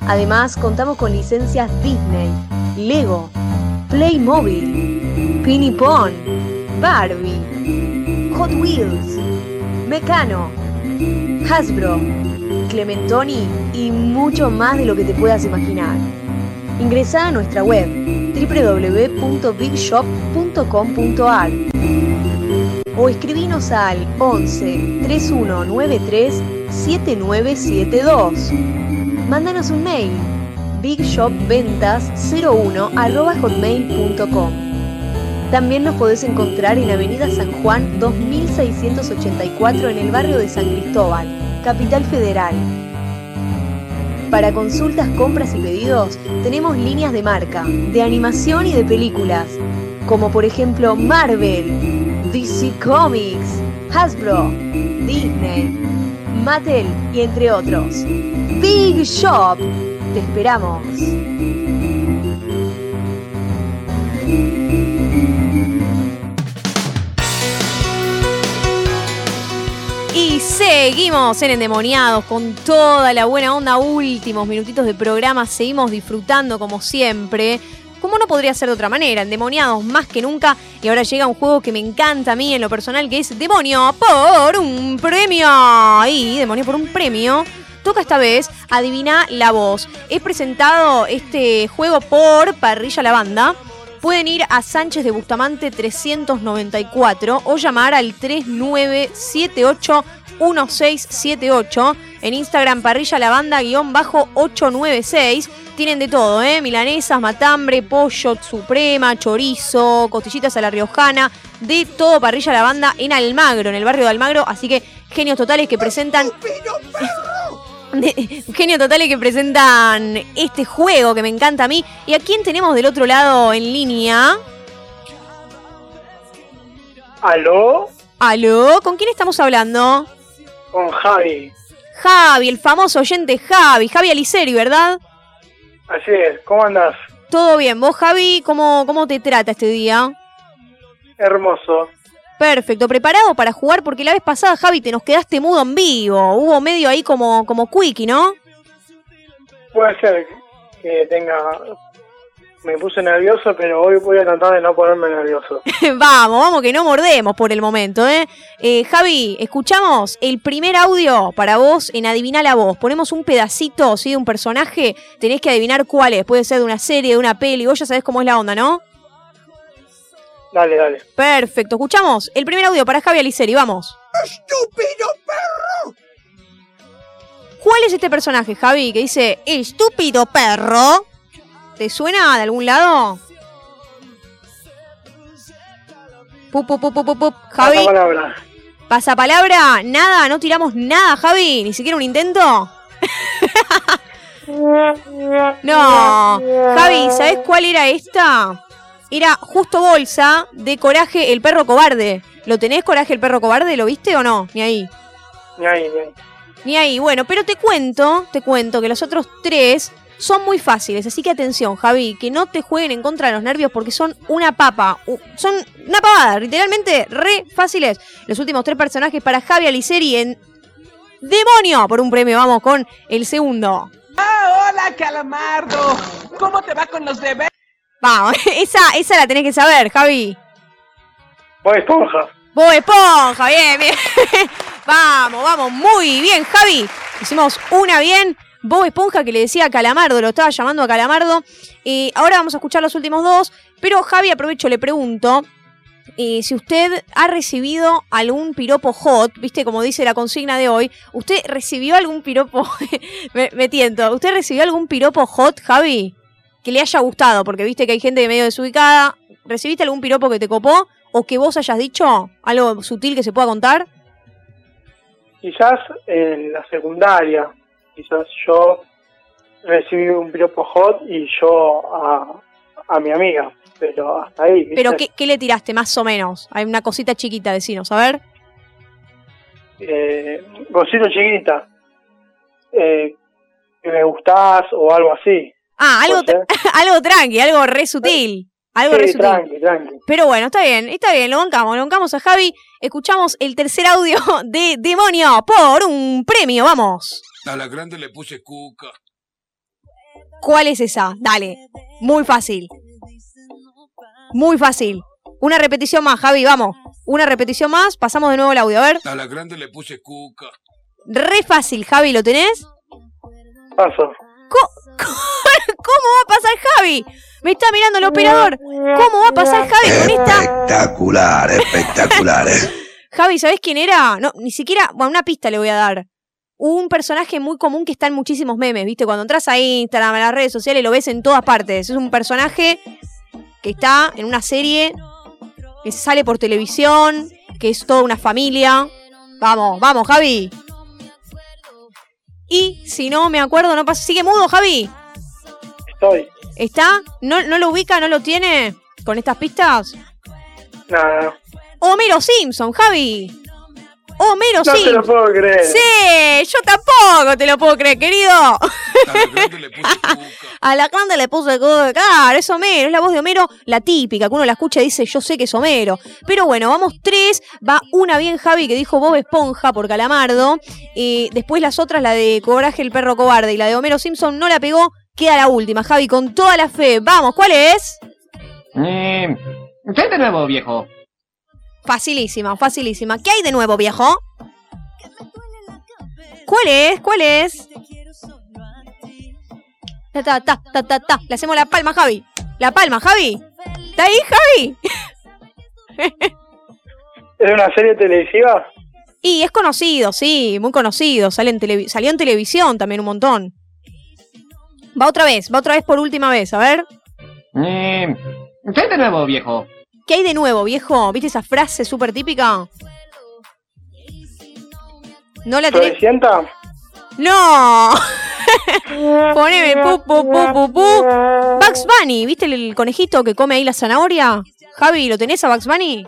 Además, contamos con licencias Disney, Lego, Playmobil, Pinipon, Barbie, Hot Wheels, Mecano, Hasbro, Clementoni y mucho más de lo que te puedas imaginar. Ingresa a nuestra web www.bigshop.com.ar o escribinos al 11 3193 7972. Mándanos un mail bigshopventas01 arroba hotmail.com. También nos podés encontrar en Avenida San Juan 2684 en el barrio de San Cristóbal, Capital Federal. Para consultas, compras y pedidos tenemos líneas de marca, de animación y de películas, como por ejemplo Marvel, DC Comics, Hasbro, Disney, Mattel y entre otros. Big Shop te esperamos. Y seguimos en Endemoniados con toda la buena onda. Últimos minutitos de programa. Seguimos disfrutando como siempre. Como no podría ser de otra manera, endemoniados más que nunca. Y ahora llega un juego que me encanta a mí en lo personal, que es Demonio por un premio. Y Demonio por un premio toca esta vez Adivina la voz. He presentado este juego por Parrilla la Banda. Pueden ir a Sánchez de Bustamante 394 o llamar al 3978 1678. En Instagram Parrilla la Banda guion bajo 896. Tienen de todo, ¿eh? Milanesas, matambre, pollo, suprema, chorizo, costillitas a la riojana. De todo Parrilla la Banda en Almagro, en el barrio de Almagro. Así que genios totales que presentan... de- genio totales que presentan este juego que me encanta a mí. ¿Y a quién tenemos del otro lado en línea? ¿Aló? ¿Aló? ¿Con quién estamos hablando? Con Javi. Javi, el famoso oyente Javi. Javi Aliceri, ¿verdad? Así es, ¿cómo andás? Todo bien. ¿Vos, Javi, cómo, cómo te trata este día? Hermoso. Perfecto, preparado para jugar porque la vez pasada, Javi, te nos quedaste mudo en vivo. Hubo medio ahí como, como quickie, ¿no? Puede ser que tenga... Me puse nervioso, pero hoy voy a tratar de no ponerme nervioso. vamos, vamos, que no mordemos por el momento, ¿eh? Eh, Javi, escuchamos el primer audio para vos en Adivina la voz. Ponemos un pedacito, ¿sí? De un personaje. Tenés que adivinar cuál es. Puede ser de una serie, de una peli. Vos ya sabés cómo es la onda, ¿no? Dale, dale. Perfecto, escuchamos el primer audio para Javi Aliceri. Vamos. ¡Estúpido perro! ¿Cuál es este personaje, Javi, que dice, estúpido perro? ¿Te suena de algún lado? Pup, pup, pup, pup, pup. Javi. Pasa palabra. Pasa palabra, nada, no tiramos nada, Javi, ni siquiera un intento. No, Javi, ¿sabes cuál era esta? Era justo bolsa de Coraje el perro cobarde. ¿Lo tenés, Coraje el perro cobarde? ¿Lo viste o no? Ni ahí. Ni ahí, ni ahí. Ni ahí. Bueno, pero te cuento, te cuento que los otros tres son muy fáciles. Así que atención, Javi, que no te jueguen en contra de los nervios porque son una papa. Son una pavada, literalmente re fáciles. Los últimos tres personajes para Javi Aliceri en Demonio por un premio. Vamos con el segundo. Ah, hola, Calamardo. ¿Cómo te va con los deberes? Vamos, esa, esa la tenés que saber, Javi. Bob Esponja. Bob Esponja, bien, bien. vamos, vamos, muy bien, Javi. Hicimos una bien. Bob Esponja que le decía a Calamardo, lo estaba llamando a Calamardo. Y ahora vamos a escuchar los últimos dos. Pero Javi, aprovecho, le pregunto. eh, si usted ha recibido algún piropo hot, viste como dice la consigna de hoy, ¿usted recibió algún piropo? me, me tiento, ¿usted recibió algún piropo hot, Javi? Que le haya gustado, porque viste que hay gente medio desubicada. ¿Recibiste algún piropo que te copó? ¿O que vos hayas dicho? ¿Algo sutil que se pueda contar? Quizás en la secundaria, quizás yo recibí un piropo hot y yo a, a mi amiga, pero hasta ahí. ¿viste? ¿Pero qué, qué le tiraste, más o menos? Hay una cosita chiquita, decinos, a ver. Eh, cosita chiquita, eh, que me gustás o algo así. Ah, algo, ¿Puede tra- algo tranqui, algo re sutil. Algo Sí, re sutil. tranqui, tranqui. Pero bueno, está bien, está bien, lo bancamos, lo bancamos a Javi. Escuchamos el tercer audio de Demonio por un premio, vamos. A la grande le puse cuca. ¿Cuál es esa? Dale, muy fácil. Muy fácil. Una repetición más, Javi, vamos. Una repetición más, pasamos de nuevo el audio, a ver. A la grande le puse cuca. Re fácil, Javi, ¿lo tenés? Paso. ¿Cómo va a pasar Javi? Me está mirando el operador. ¿Cómo va a pasar Javi con esta? Espectacular, espectacular, eh. Javi, ¿sabés quién era? No, ni siquiera. Bueno, una pista le voy a dar. Un personaje muy común que está en muchísimos memes, ¿viste? Cuando entras a Instagram, a las redes sociales, lo ves en todas partes. Es un personaje que está en una serie que sale por televisión, que es toda una familia. Vamos, vamos, Javi. Y si no me acuerdo, no pasa. ¿Sigue mudo, Javi? Estoy. ¿Está? ¿No, ¿No lo ubica? ¿No lo tiene? ¿Con estas pistas? Nada. Homero Simpson, Javi. Homero No te Simpson. lo puedo creer. Sí, yo tampoco te lo puedo creer, querido. A la grande le puse cuca. Claro, es Homero, es la voz de Homero, la típica, que uno la escucha y dice, yo sé que es Homero. Pero bueno, vamos tres. Va una bien Javi que dijo Bob Esponja por Calamardo. Eh, después las otras, la de Coraje el perro cobarde y la de Homero Simpson, no la pegó. Queda la última, Javi, con toda la fe. Vamos, ¿cuál es? Eh, ¿Qué hay de nuevo, viejo? Facilísima, facilísima. ¿Qué hay de nuevo, viejo? ¿Cuál es? ¿Cuál es? Ta, ta, ta, ta, ta, ta. Le hacemos la palma, Javi. La palma, Javi. ¿Está ahí, Javi? ¿Es una serie televisiva? Y es conocido, sí, muy conocido. Sale en salió en televisión también un montón. Va otra vez, va otra vez por última vez, a ver. Eh, ¿Qué hay de nuevo, viejo? ¿Qué hay de nuevo, viejo? ¿Viste esa frase súper típica? ¿No la tenés? ¿Floricienta? ¡No! Poneme pu, pu, pu, pu, pu. Bugs Bunny, ¿viste el, conejito que come ahí la zanahoria? Javi, ¿lo tenés a Bugs Bunny?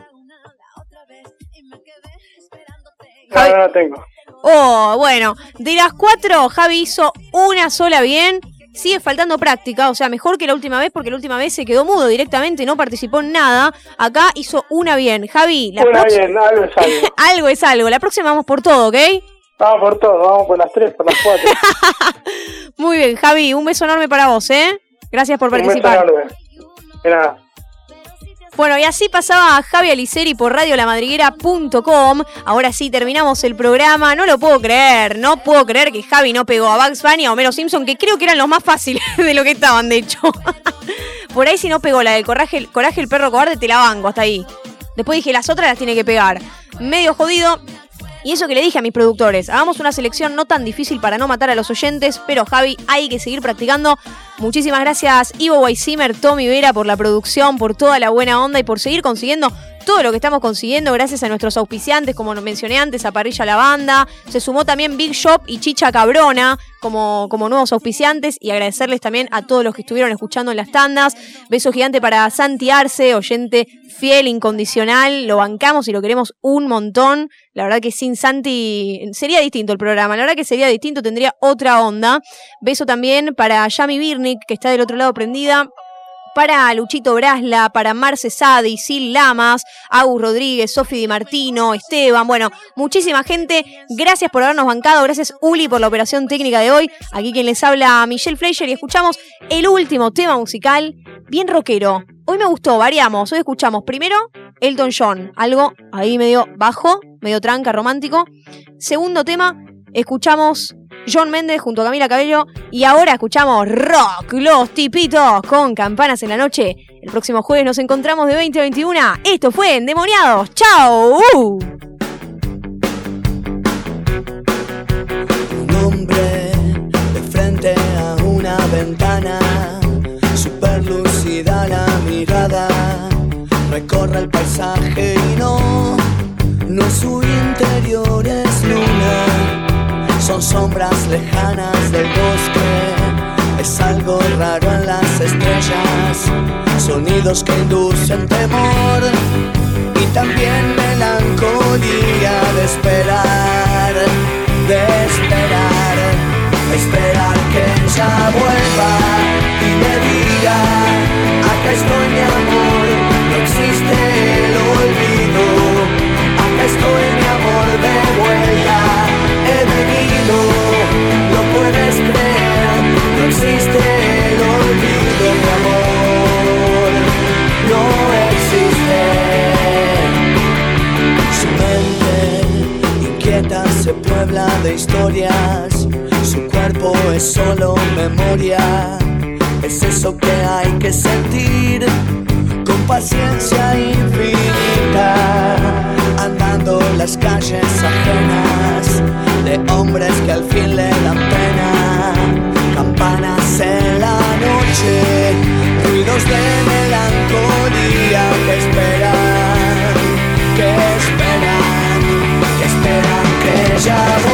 No, no la tengo. Oh, bueno, de las cuatro, Javi hizo una sola bien. Sigue faltando práctica, o sea, mejor que la última vez, porque la última vez se quedó mudo directamente, no participó en nada. Acá hizo una bien. Javi, la Una bien, algo es algo. algo es algo. La próxima vamos por todo, ¿ok? Vamos por todo, vamos por las tres, por las cuatro. Muy bien, Javi, un beso enorme para vos, ¿eh? Gracias por Un beso participar. enorme. De nada. Bueno, y así pasaba Javi Aliceri por radiolamadriguera.com. Ahora sí, terminamos el programa. No lo puedo creer, no puedo creer que Javi no pegó a Bugs Bunny a Homero Simpson, que creo que eran los más fáciles de lo que estaban, de hecho. por ahí si no pegó la del coraje, coraje el perro cobarde, te la banco hasta ahí. Después dije, las otras las tiene que pegar. Medio jodido. Y eso que le dije a mis productores, hagamos una selección no tan difícil para no matar a los oyentes, pero Javi, hay que seguir practicando. Muchísimas gracias Ivo Weissimer, Tommy Vera por la producción, por toda la buena onda y por seguir consiguiendo todo lo que estamos consiguiendo gracias a nuestros auspiciantes, como mencioné antes, a Parrilla La Banda. Se sumó también Big Shop y Chicha Cabrona como, como nuevos auspiciantes y agradecerles también a todos los que estuvieron escuchando en las tandas. Beso gigante para Santi Arce, oyente fiel, incondicional. Lo bancamos y lo queremos un montón. La verdad que sin Santi sería distinto el programa. La verdad que sería distinto, tendría otra onda. Beso también para Yami Birnik, que está del otro lado prendida para Luchito Brasla, para Marce Sadi, Sil Lamas, Agus Rodríguez, Sofi Di Martino, Esteban, bueno, muchísima gente. Gracias por habernos bancado, gracias Uli por la operación técnica de hoy. Aquí quien les habla Michelle Fleischer y escuchamos el último tema musical, bien rockero. Hoy me gustó, variamos. Hoy escuchamos primero Elton John, algo ahí medio bajo, medio tranca, romántico. Segundo tema, escuchamos John Méndez junto a Camila Cabello. Y ahora escuchamos rock, los tipitos con campanas en la noche. El próximo jueves nos encontramos de 20 a 21. Esto fue Endemoniados. ¡Chao! Un hombre de frente a una ventana, super lúcida la mirada, recorre el paisaje y no, no su interior es luna, son sombras lejanas del bosque, es algo raro en las estrellas, sonidos que inducen temor y también melancolía de esperar, de esperar, esperar que ella vuelva y me diga, acá estoy mi amor, no existe el olvido, acá estoy mi amor de vuelta, existe el olvido, mi amor, no existe. Su mente inquieta se puebla de historias, su cuerpo es solo memoria, es eso que hay que sentir con paciencia infinita, andando las calles ajenas de hombres que al fin le dan pena, campanas en la noche, ruidos de melancolía que esperan, que esperan, que esperan que ella